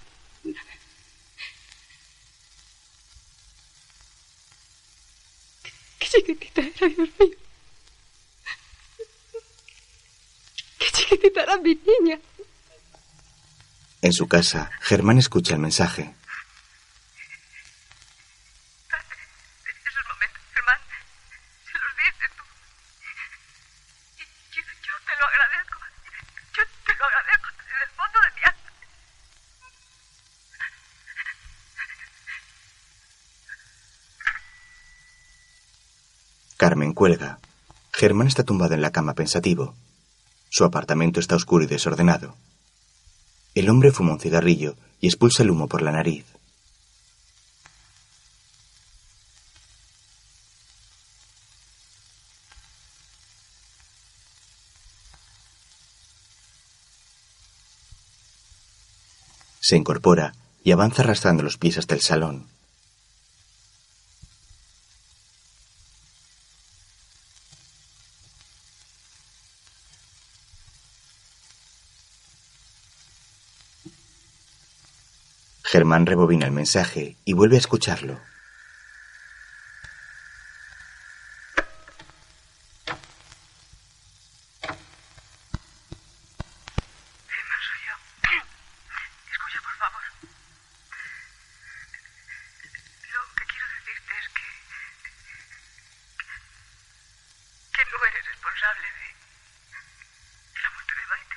Qué chiquitita era, Dios mío. Qué chiquitita era mi niña. En su casa, Germán escucha el mensaje. Carmen cuelga. Germán está tumbado en la cama pensativo. Su apartamento está oscuro y desordenado. El hombre fuma un cigarrillo y expulsa el humo por la nariz. Se incorpora y avanza arrastrando los pies hasta el salón. Germán rebobina el mensaje y vuelve a escucharlo. Escucha, por favor. Lo que quiero decirte es que. que no eres responsable de. de la muerte de Maite.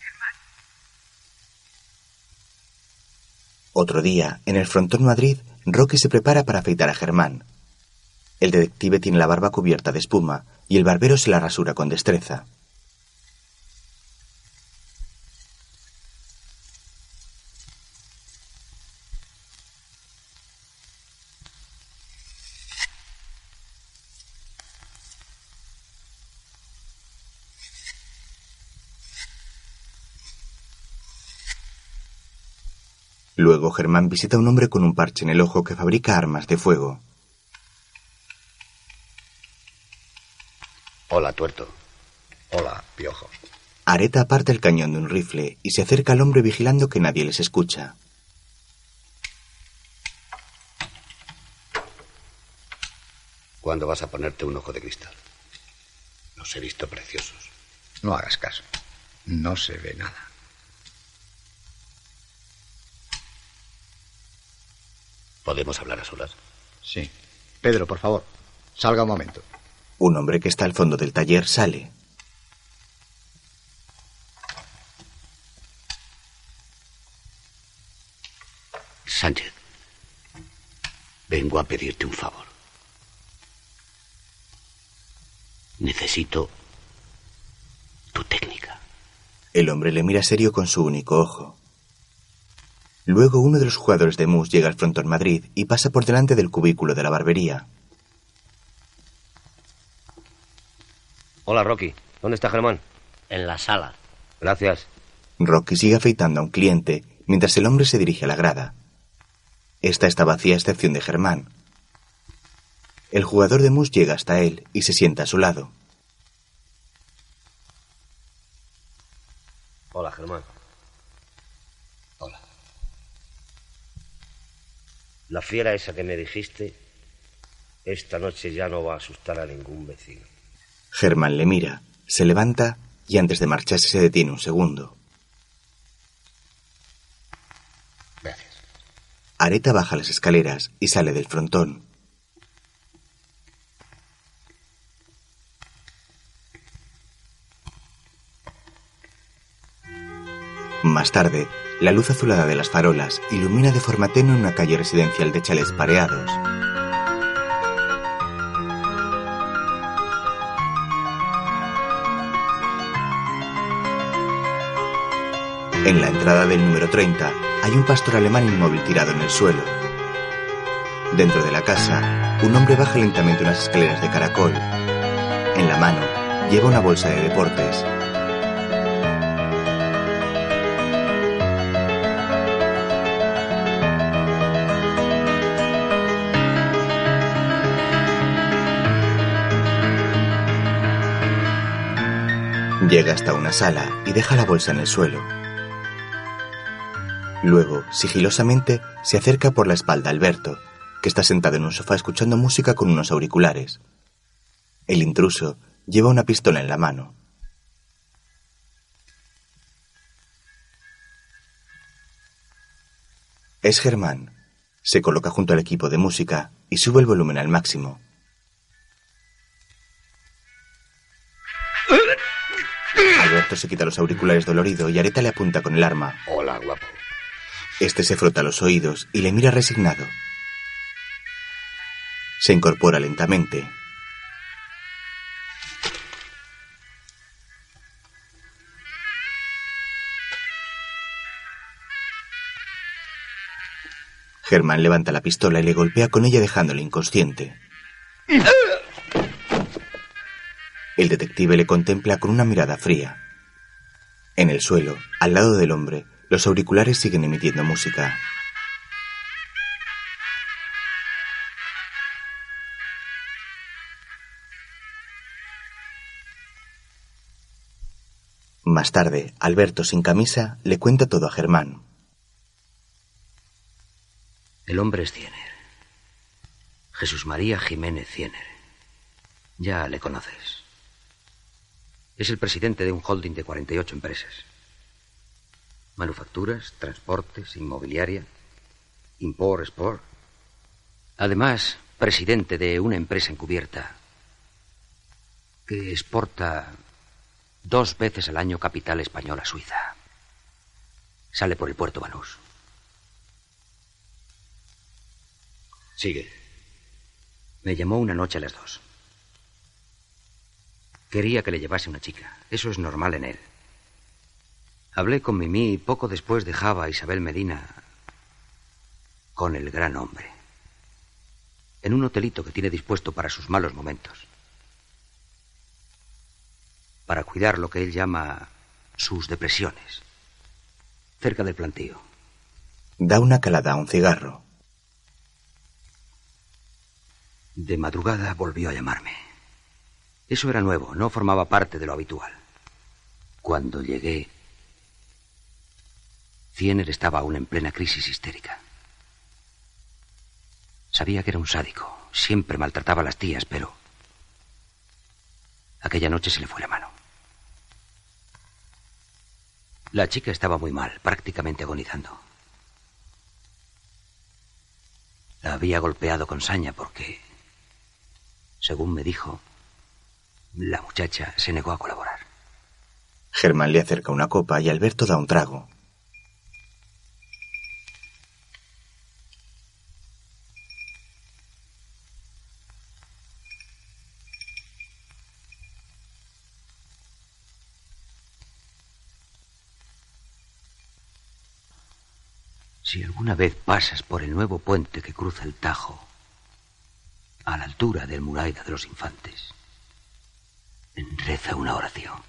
Germán, Otro día, en el frontón Madrid, Rocky se prepara para afeitar a Germán. El detective tiene la barba cubierta de espuma y el barbero se la rasura con destreza. Luego Germán visita a un hombre con un parche en el ojo que fabrica armas de fuego. Hola, tuerto. Hola, piojo. Areta aparta el cañón de un rifle y se acerca al hombre vigilando que nadie les escucha. ¿Cuándo vas a ponerte un ojo de cristal? Los he visto preciosos. No hagas caso. No se ve nada. ¿Podemos hablar a solas? Sí. Pedro, por favor, salga un momento. Un hombre que está al fondo del taller sale. Sánchez, vengo a pedirte un favor. Necesito tu técnica. El hombre le mira serio con su único ojo. Luego uno de los jugadores de mus llega al frontón Madrid y pasa por delante del cubículo de la barbería. Hola, Rocky. ¿Dónde está Germán? En la sala. Gracias. Rocky sigue afeitando a un cliente mientras el hombre se dirige a la grada. Esta está vacía a excepción de Germán. El jugador de mus llega hasta él y se sienta a su lado. Hola, Germán. La fiera esa que me dijiste, esta noche ya no va a asustar a ningún vecino. Germán le mira, se levanta y antes de marcharse se detiene un segundo. Gracias. Areta baja las escaleras y sale del frontón. Más tarde, la luz azulada de las farolas ilumina de forma tenue una calle residencial de chalets pareados. En la entrada del número 30 hay un pastor alemán inmóvil tirado en el suelo. Dentro de la casa, un hombre baja lentamente unas escaleras de caracol. En la mano, lleva una bolsa de deportes. Llega hasta una sala y deja la bolsa en el suelo. Luego, sigilosamente, se acerca por la espalda a Alberto, que está sentado en un sofá escuchando música con unos auriculares. El intruso lleva una pistola en la mano. Es Germán. Se coloca junto al equipo de música y sube el volumen al máximo. Se quita los auriculares dolorido y Areta le apunta con el arma. Hola, guapo. Este se frota los oídos y le mira resignado. Se incorpora lentamente. Germán levanta la pistola y le golpea con ella dejándole inconsciente. El detective le contempla con una mirada fría. En el suelo, al lado del hombre, los auriculares siguen emitiendo música. Más tarde, Alberto, sin camisa, le cuenta todo a Germán. El hombre es Ciener. Jesús María Jiménez Ciener. Ya le conoces. Es el presidente de un holding de 48 empresas. Manufacturas, transportes, inmobiliaria, import, export. Además, presidente de una empresa encubierta que exporta dos veces al año capital español a Suiza. Sale por el puerto Banús. Sigue. Me llamó una noche a las dos. Quería que le llevase una chica. Eso es normal en él. Hablé con Mimi y poco después dejaba a Isabel Medina con el gran hombre. En un hotelito que tiene dispuesto para sus malos momentos. Para cuidar lo que él llama sus depresiones. Cerca del plantío. Da una calada a un cigarro. De madrugada volvió a llamarme. Eso era nuevo, no formaba parte de lo habitual. Cuando llegué, Ciener estaba aún en plena crisis histérica. Sabía que era un sádico, siempre maltrataba a las tías, pero aquella noche se le fue la mano. La chica estaba muy mal, prácticamente agonizando. La había golpeado con saña porque, según me dijo, la muchacha se negó a colaborar. Germán le acerca una copa y Alberto da un trago. Si alguna vez pasas por el nuevo puente que cruza el Tajo, a la altura del Muraida de los Infantes, reza una oración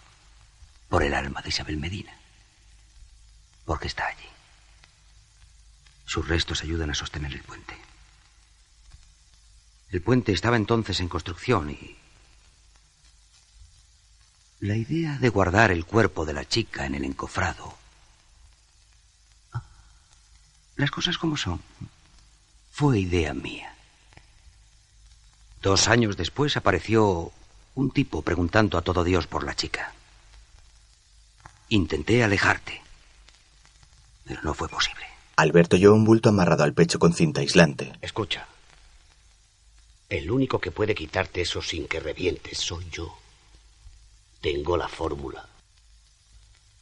por el alma de Isabel Medina, porque está allí. Sus restos ayudan a sostener el puente. El puente estaba entonces en construcción y la idea de guardar el cuerpo de la chica en el encofrado las cosas como son. Fue idea mía. Dos años después apareció un tipo preguntando a todo Dios por la chica. Intenté alejarte, pero no fue posible. Alberto lleva un bulto amarrado al pecho con cinta aislante. Escucha. El único que puede quitarte eso sin que revientes soy yo. Tengo la fórmula.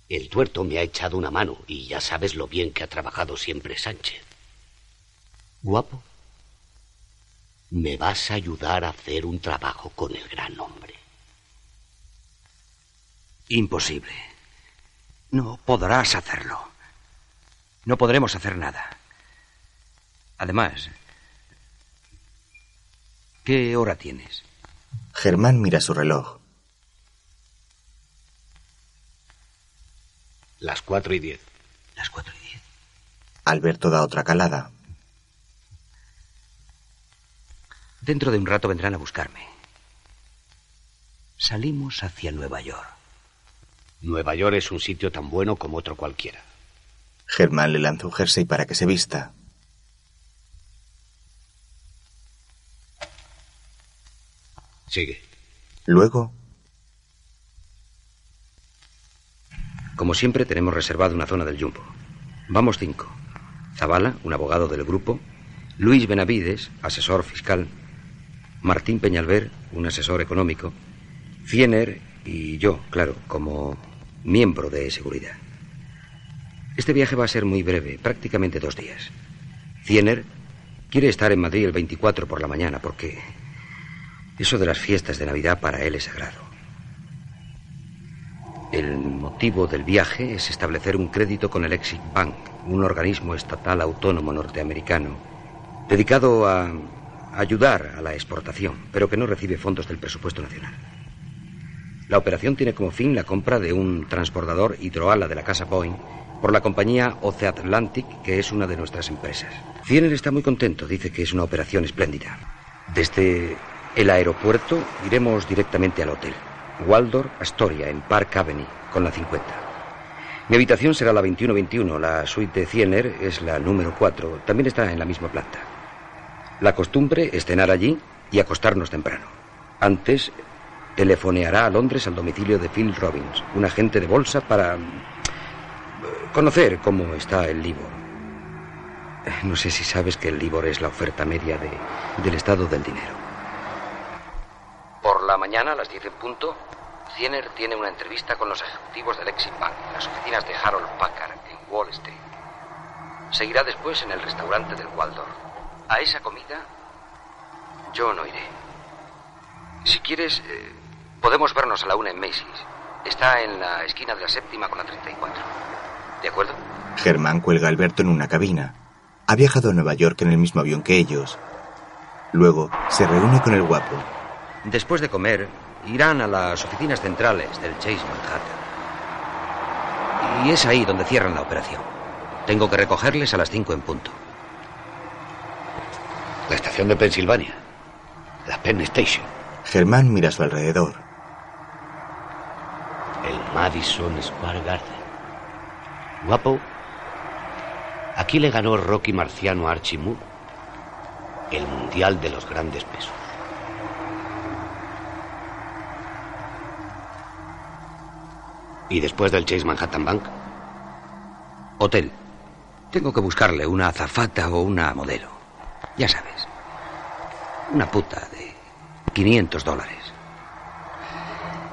El tuerto me ha echado una mano y ya sabes lo bien que ha trabajado siempre Sánchez. Guapo, me vas a ayudar a hacer un trabajo con el gran hombre. Imposible. No podrás hacerlo. No podremos hacer nada. Además, ¿qué hora tienes? Germán mira su reloj. Las cuatro y diez. Las cuatro y diez. Alberto da otra calada. Dentro de un rato vendrán a buscarme. Salimos hacia Nueva York. Nueva York es un sitio tan bueno como otro cualquiera. Germán le lanza un jersey para que se vista. Sigue. Luego, Como siempre, tenemos reservado una zona del Jumbo. Vamos cinco. Zavala, un abogado del grupo. Luis Benavides, asesor fiscal. Martín Peñalver, un asesor económico. Fiener y yo, claro, como miembro de seguridad. Este viaje va a ser muy breve, prácticamente dos días. Fiener quiere estar en Madrid el 24 por la mañana porque eso de las fiestas de Navidad para él es sagrado. El motivo del viaje es establecer un crédito con el Exit Bank, un organismo estatal autónomo norteamericano dedicado a ayudar a la exportación, pero que no recibe fondos del presupuesto nacional. La operación tiene como fin la compra de un transportador hidroala de la casa Boeing por la compañía Oce Atlantic, que es una de nuestras empresas. Fiener está muy contento, dice que es una operación espléndida. Desde el aeropuerto iremos directamente al hotel. Waldorf Astoria, en Park Avenue, con la 50. Mi habitación será la 2121. La suite de Ciener es la número 4. También está en la misma planta. La costumbre es cenar allí y acostarnos temprano. Antes, telefoneará a Londres al domicilio de Phil Robbins, un agente de bolsa, para mm, conocer cómo está el Libor. No sé si sabes que el Libor es la oferta media de, del estado del dinero. Por la mañana, a las 10 en punto, Ciener tiene una entrevista con los ejecutivos del Exim Bank en las oficinas de Harold Packard en Wall Street. Seguirá después en el restaurante del Waldorf. A esa comida yo no iré. Si quieres, eh, podemos vernos a la una en Macy's. Está en la esquina de la séptima con la 34. ¿De acuerdo? Germán cuelga a Alberto en una cabina. Ha viajado a Nueva York en el mismo avión que ellos. Luego se reúne con el guapo. Después de comer, irán a las oficinas centrales del Chase Manhattan. Y es ahí donde cierran la operación. Tengo que recogerles a las 5 en punto. La estación de Pensilvania. La Penn Station. Germán mira a su alrededor. El Madison Square Garden. Guapo. Aquí le ganó Rocky Marciano a Archie Moore el Mundial de los Grandes Pesos. ¿Y después del Chase Manhattan Bank? Hotel. Tengo que buscarle una azafata o una modelo. Ya sabes. Una puta de 500 dólares.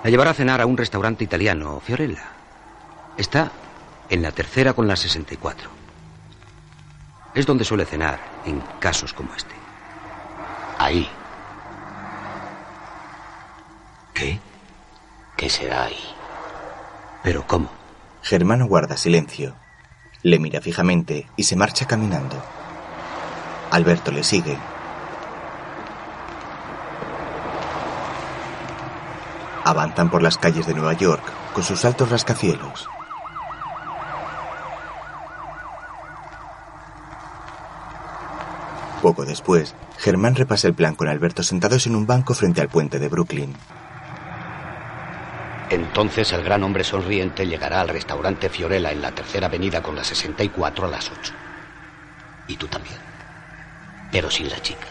La llevará a cenar a un restaurante italiano, Fiorella. Está en la tercera con la 64. Es donde suele cenar en casos como este. Ahí. ¿Qué? ¿Qué será ahí? ¿Pero cómo? Germán guarda silencio. Le mira fijamente y se marcha caminando. Alberto le sigue. Avanzan por las calles de Nueva York con sus altos rascacielos. Poco después, Germán repasa el plan con Alberto sentados en un banco frente al puente de Brooklyn. Entonces el gran hombre sonriente llegará al restaurante Fiorella en la tercera avenida con la 64 a las 8. Y tú también. Pero sin la chica.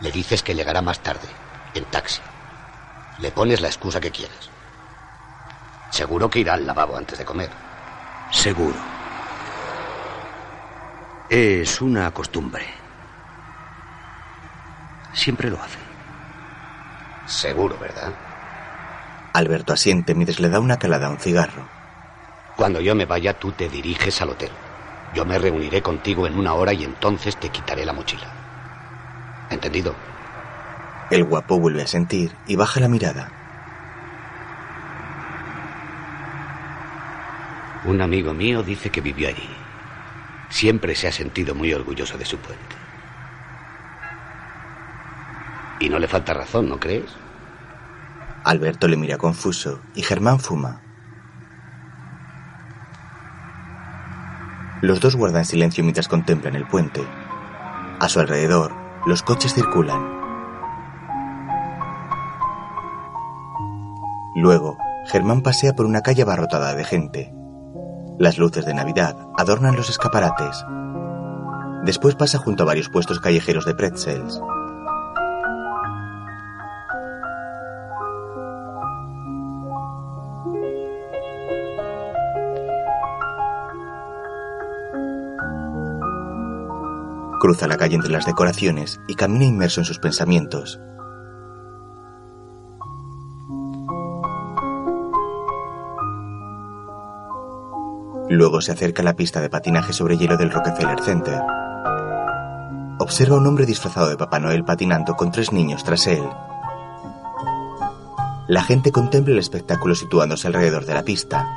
Le dices que llegará más tarde, en taxi. Le pones la excusa que quieras. Seguro que irá al lavabo antes de comer. Seguro. Es una costumbre. Siempre lo hace. Seguro, ¿verdad? Alberto asiente mientras le da una calada a un cigarro. Cuando yo me vaya, tú te diriges al hotel. Yo me reuniré contigo en una hora y entonces te quitaré la mochila. ¿Entendido? El guapo vuelve a sentir y baja la mirada. Un amigo mío dice que vivió allí. Siempre se ha sentido muy orgulloso de su puente. Y no le falta razón, ¿no crees? Alberto le mira confuso y Germán fuma. Los dos guardan silencio mientras contemplan el puente. A su alrededor, los coches circulan. Luego, Germán pasea por una calle abarrotada de gente. Las luces de Navidad adornan los escaparates. Después pasa junto a varios puestos callejeros de pretzels. Cruza la calle entre las decoraciones y camina inmerso en sus pensamientos. Luego se acerca a la pista de patinaje sobre hielo del Rockefeller Center. Observa a un hombre disfrazado de Papá Noel patinando con tres niños tras él. La gente contempla el espectáculo situándose alrededor de la pista.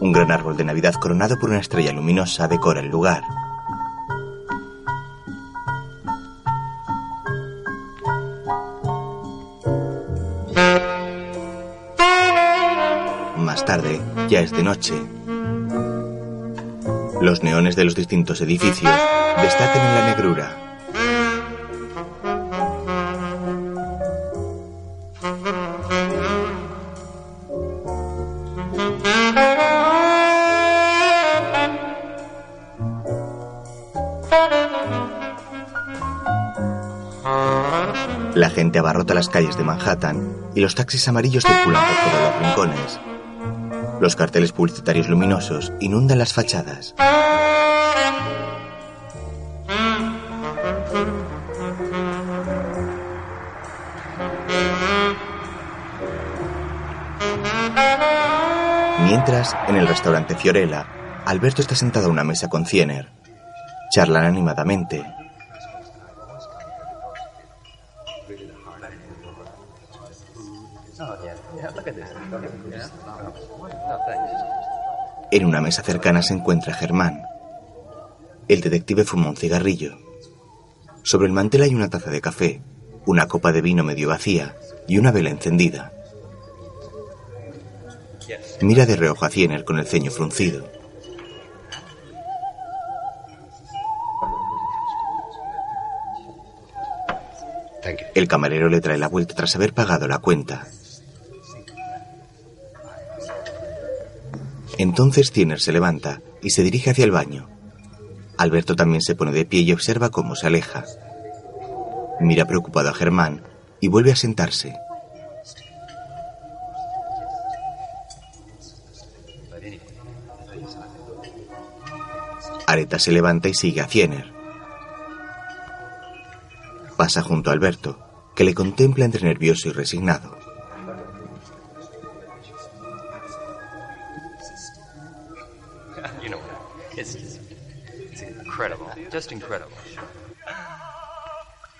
Un gran árbol de Navidad coronado por una estrella luminosa decora el lugar. Ya es de noche. Los neones de los distintos edificios destacan en la negrura. La gente abarrota las calles de Manhattan y los taxis amarillos circulan por todos los rincones. Los carteles publicitarios luminosos inundan las fachadas. Mientras, en el restaurante Fiorella, Alberto está sentado a una mesa con Ciener. Charlan animadamente. En una mesa cercana se encuentra Germán. El detective fuma un cigarrillo. Sobre el mantel hay una taza de café, una copa de vino medio vacía y una vela encendida. Mira de reojo a Ciener con el ceño fruncido. El camarero le trae la vuelta tras haber pagado la cuenta. Entonces Tiener se levanta y se dirige hacia el baño. Alberto también se pone de pie y observa cómo se aleja. Mira preocupado a Germán y vuelve a sentarse. Areta se levanta y sigue a Ciener. Pasa junto a Alberto, que le contempla entre nervioso y resignado.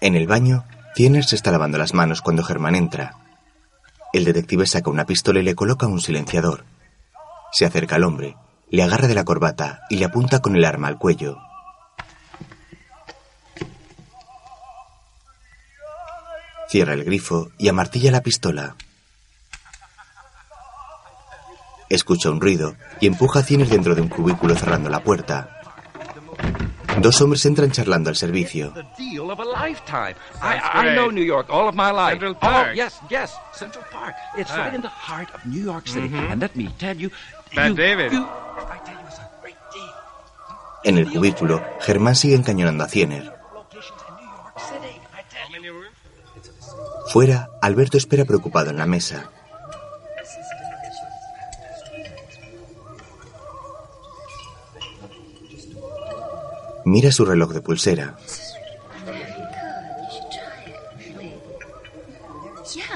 En el baño, Ciener se está lavando las manos cuando Germán entra. El detective saca una pistola y le coloca un silenciador. Se acerca al hombre, le agarra de la corbata y le apunta con el arma al cuello. Cierra el grifo y amartilla la pistola. Escucha un ruido y empuja a Ciener dentro de un cubículo cerrando la puerta. Dos hombres entran charlando al servicio. En el cubículo, Germán sigue encañonando a Ciener. Fuera, Alberto espera preocupado en la mesa. Mira su reloj de pulsera.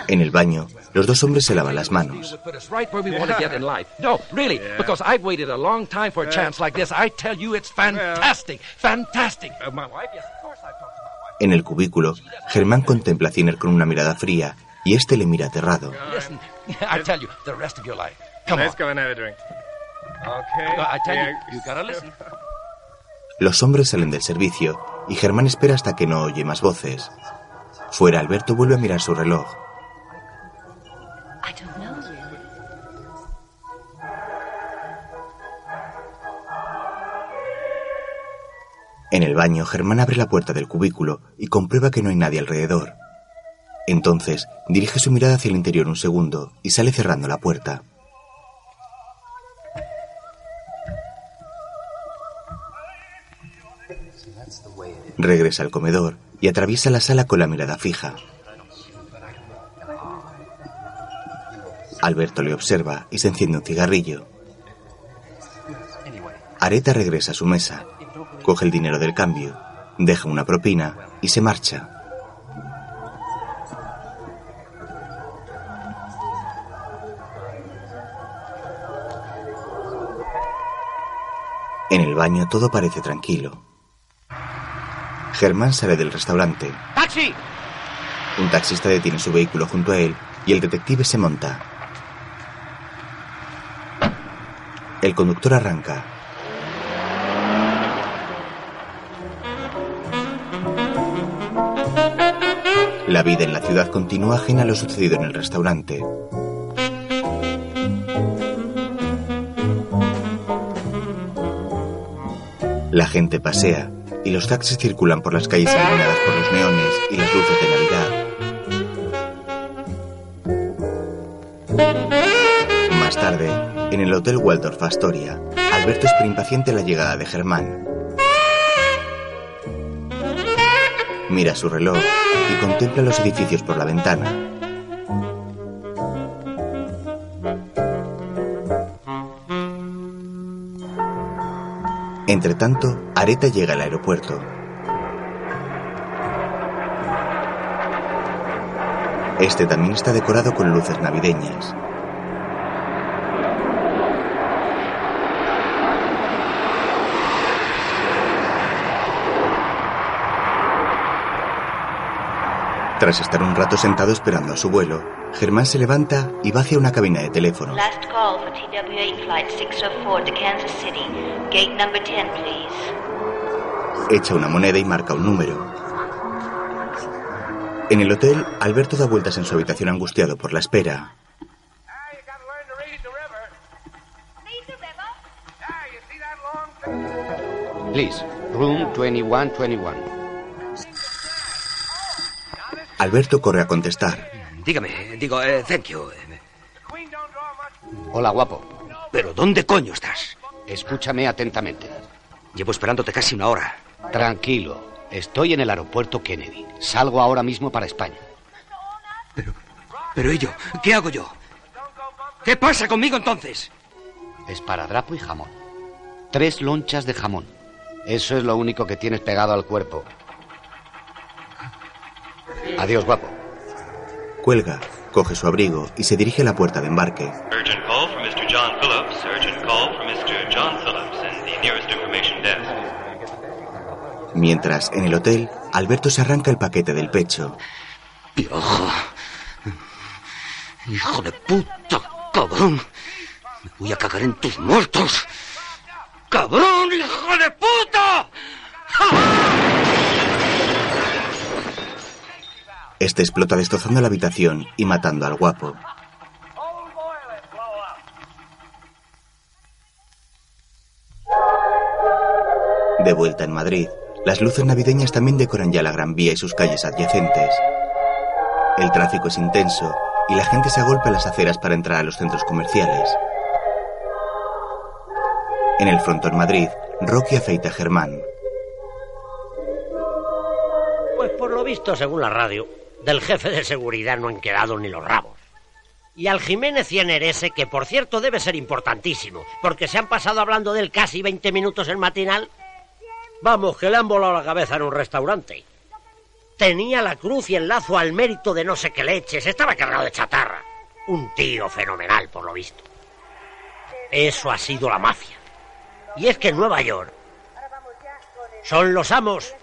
En el baño, los dos hombres se lavan las manos. put us right where we want to get in life. No, really, because I've waited a long time for a chance like this. I tell you, it's fantastic, fantastic. My wife, yes, of course I've talked to my En el cubículo, Germán contempla a Ciener con una mirada fría y este le mira aterrado. Los hombres salen del servicio y Germán espera hasta que no oye más voces. Fuera, Alberto vuelve a mirar su reloj. En el baño, Germán abre la puerta del cubículo y comprueba que no hay nadie alrededor. Entonces, dirige su mirada hacia el interior un segundo y sale cerrando la puerta. Regresa al comedor y atraviesa la sala con la mirada fija. Alberto le observa y se enciende un cigarrillo. Areta regresa a su mesa, coge el dinero del cambio, deja una propina y se marcha. En el baño todo parece tranquilo. Germán sale del restaurante. ¡Taxi! Un taxista detiene su vehículo junto a él y el detective se monta. El conductor arranca. La vida en la ciudad continúa ajena a lo sucedido en el restaurante. La gente pasea y los taxis circulan por las calles iluminadas por los neones y las luces de Navidad. Más tarde, en el Hotel Waldorf Astoria, Alberto espera impaciente la llegada de Germán. Mira su reloj y contempla los edificios por la ventana. Entre tanto, Areta llega al aeropuerto. Este también está decorado con luces navideñas. Tras estar un rato sentado esperando a su vuelo, Germán se levanta y va hacia una cabina de teléfono. Last call for TWA Flight 604 to Kansas City. Gate number 10, please. Echa una moneda y marca un número. En el hotel, Alberto da vueltas en su habitación angustiado por la espera. Please, room 2121. Alberto corre a contestar. Dígame, digo, eh, thank you. Hola, guapo. ¿Pero dónde coño estás? Escúchame atentamente. Llevo esperándote casi una hora. Tranquilo. Estoy en el aeropuerto Kennedy. Salgo ahora mismo para España. Pero ello, ¿qué hago yo? ¿Qué pasa conmigo entonces? Esparadrapo y jamón. Tres lonchas de jamón. Eso es lo único que tienes pegado al cuerpo. Adiós, guapo. Cuelga, coge su abrigo y se dirige a la puerta de embarque. Urgent call from Mr. John Phillips. Urgent call from Mr. John Phillips in the nearest information desk. Mientras, en el hotel, Alberto se arranca el paquete del pecho. Piojo. Hijo de puta, cabrón. Me voy a cagar en tus muertos. ¡Cabrón, hijo de puta! Este explota destrozando la habitación y matando al guapo. De vuelta en Madrid, las luces navideñas también decoran ya la Gran Vía y sus calles adyacentes. El tráfico es intenso y la gente se agolpa las aceras para entrar a los centros comerciales. En el frontón Madrid, Rocky afeita a Germán. Pues por lo visto, según la radio, del jefe de seguridad no han quedado ni los rabos. Y al Jiménez Ciener ese, que por cierto debe ser importantísimo, porque se han pasado hablando de él casi 20 minutos el matinal. Vamos, que le han volado la cabeza en un restaurante. Tenía la cruz y el lazo al mérito de no sé qué leches, estaba cargado de chatarra. Un tío fenomenal, por lo visto. Eso ha sido la mafia. Y es que en Nueva York son los amos.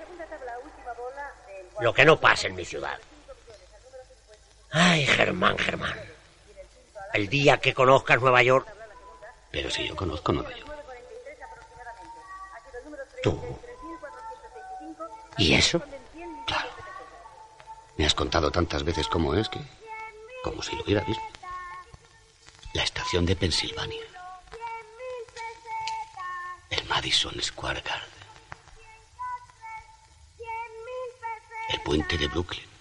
Lo que no pasa en mi ciudad. Ay, Germán, Germán. El día que conozcas Nueva York, Pero si yo conozco Nueva York. ¿Tú? ¿Y eso? Claro. Me has contado tantas veces cómo es que... como si lo hubiera visto. La estación de Pensilvania. El Madison Square Garden. El puente de Brooklyn.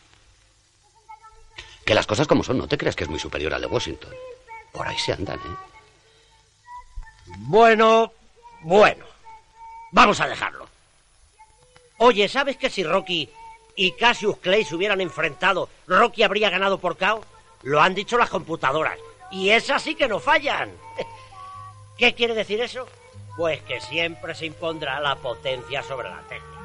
Que las cosas como son, no te creas que es muy superior al de Washington. Por ahí se andan, ¿eh? Bueno, bueno. Vamos a dejarlo. Oye, ¿sabes que si Rocky y Cassius Clay se hubieran enfrentado, Rocky habría ganado por KO? Lo han dicho las computadoras. Y esas sí que no fallan. ¿Qué quiere decir eso? Pues que siempre se impondrá la potencia sobre la técnica.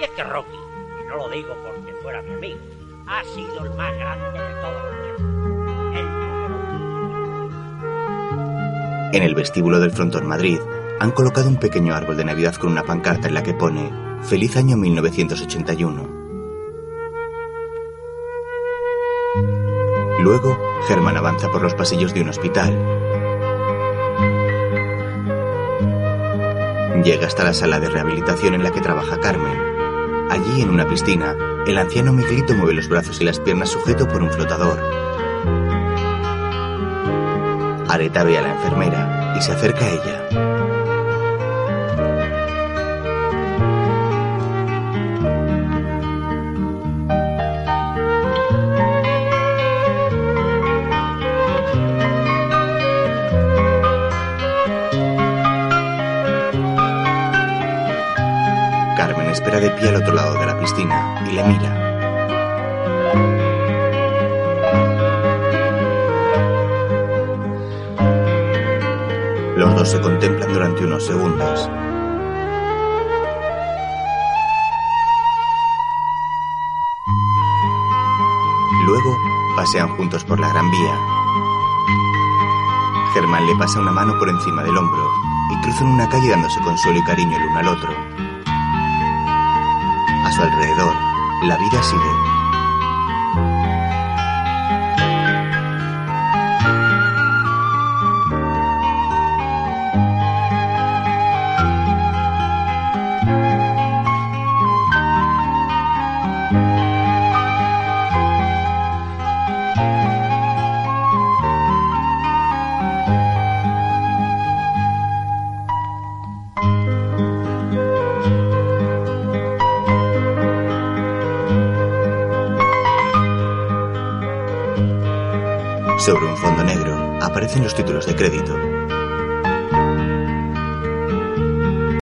Y es que Rocky, y no lo digo porque fuera mi amigo, ha sido el más grande de todos los tiempos. En el vestíbulo del Frontón Madrid han colocado un pequeño árbol de Navidad con una pancarta en la que pone Feliz año 1981. Luego, Germán avanza por los pasillos de un hospital. Llega hasta la sala de rehabilitación en la que trabaja Carmen. Allí, en una piscina, el anciano Miguelito mueve los brazos y las piernas sujeto por un flotador. Areta ve a la enfermera y se acerca a ella. De pie al otro lado de la piscina y le mira. Los dos se contemplan durante unos segundos. Luego pasean juntos por la Gran Vía. Germán le pasa una mano por encima del hombro y cruzan una calle dándose consuelo y cariño el uno al otro. Su alrededor, la vida sigue. Títulos de crédito.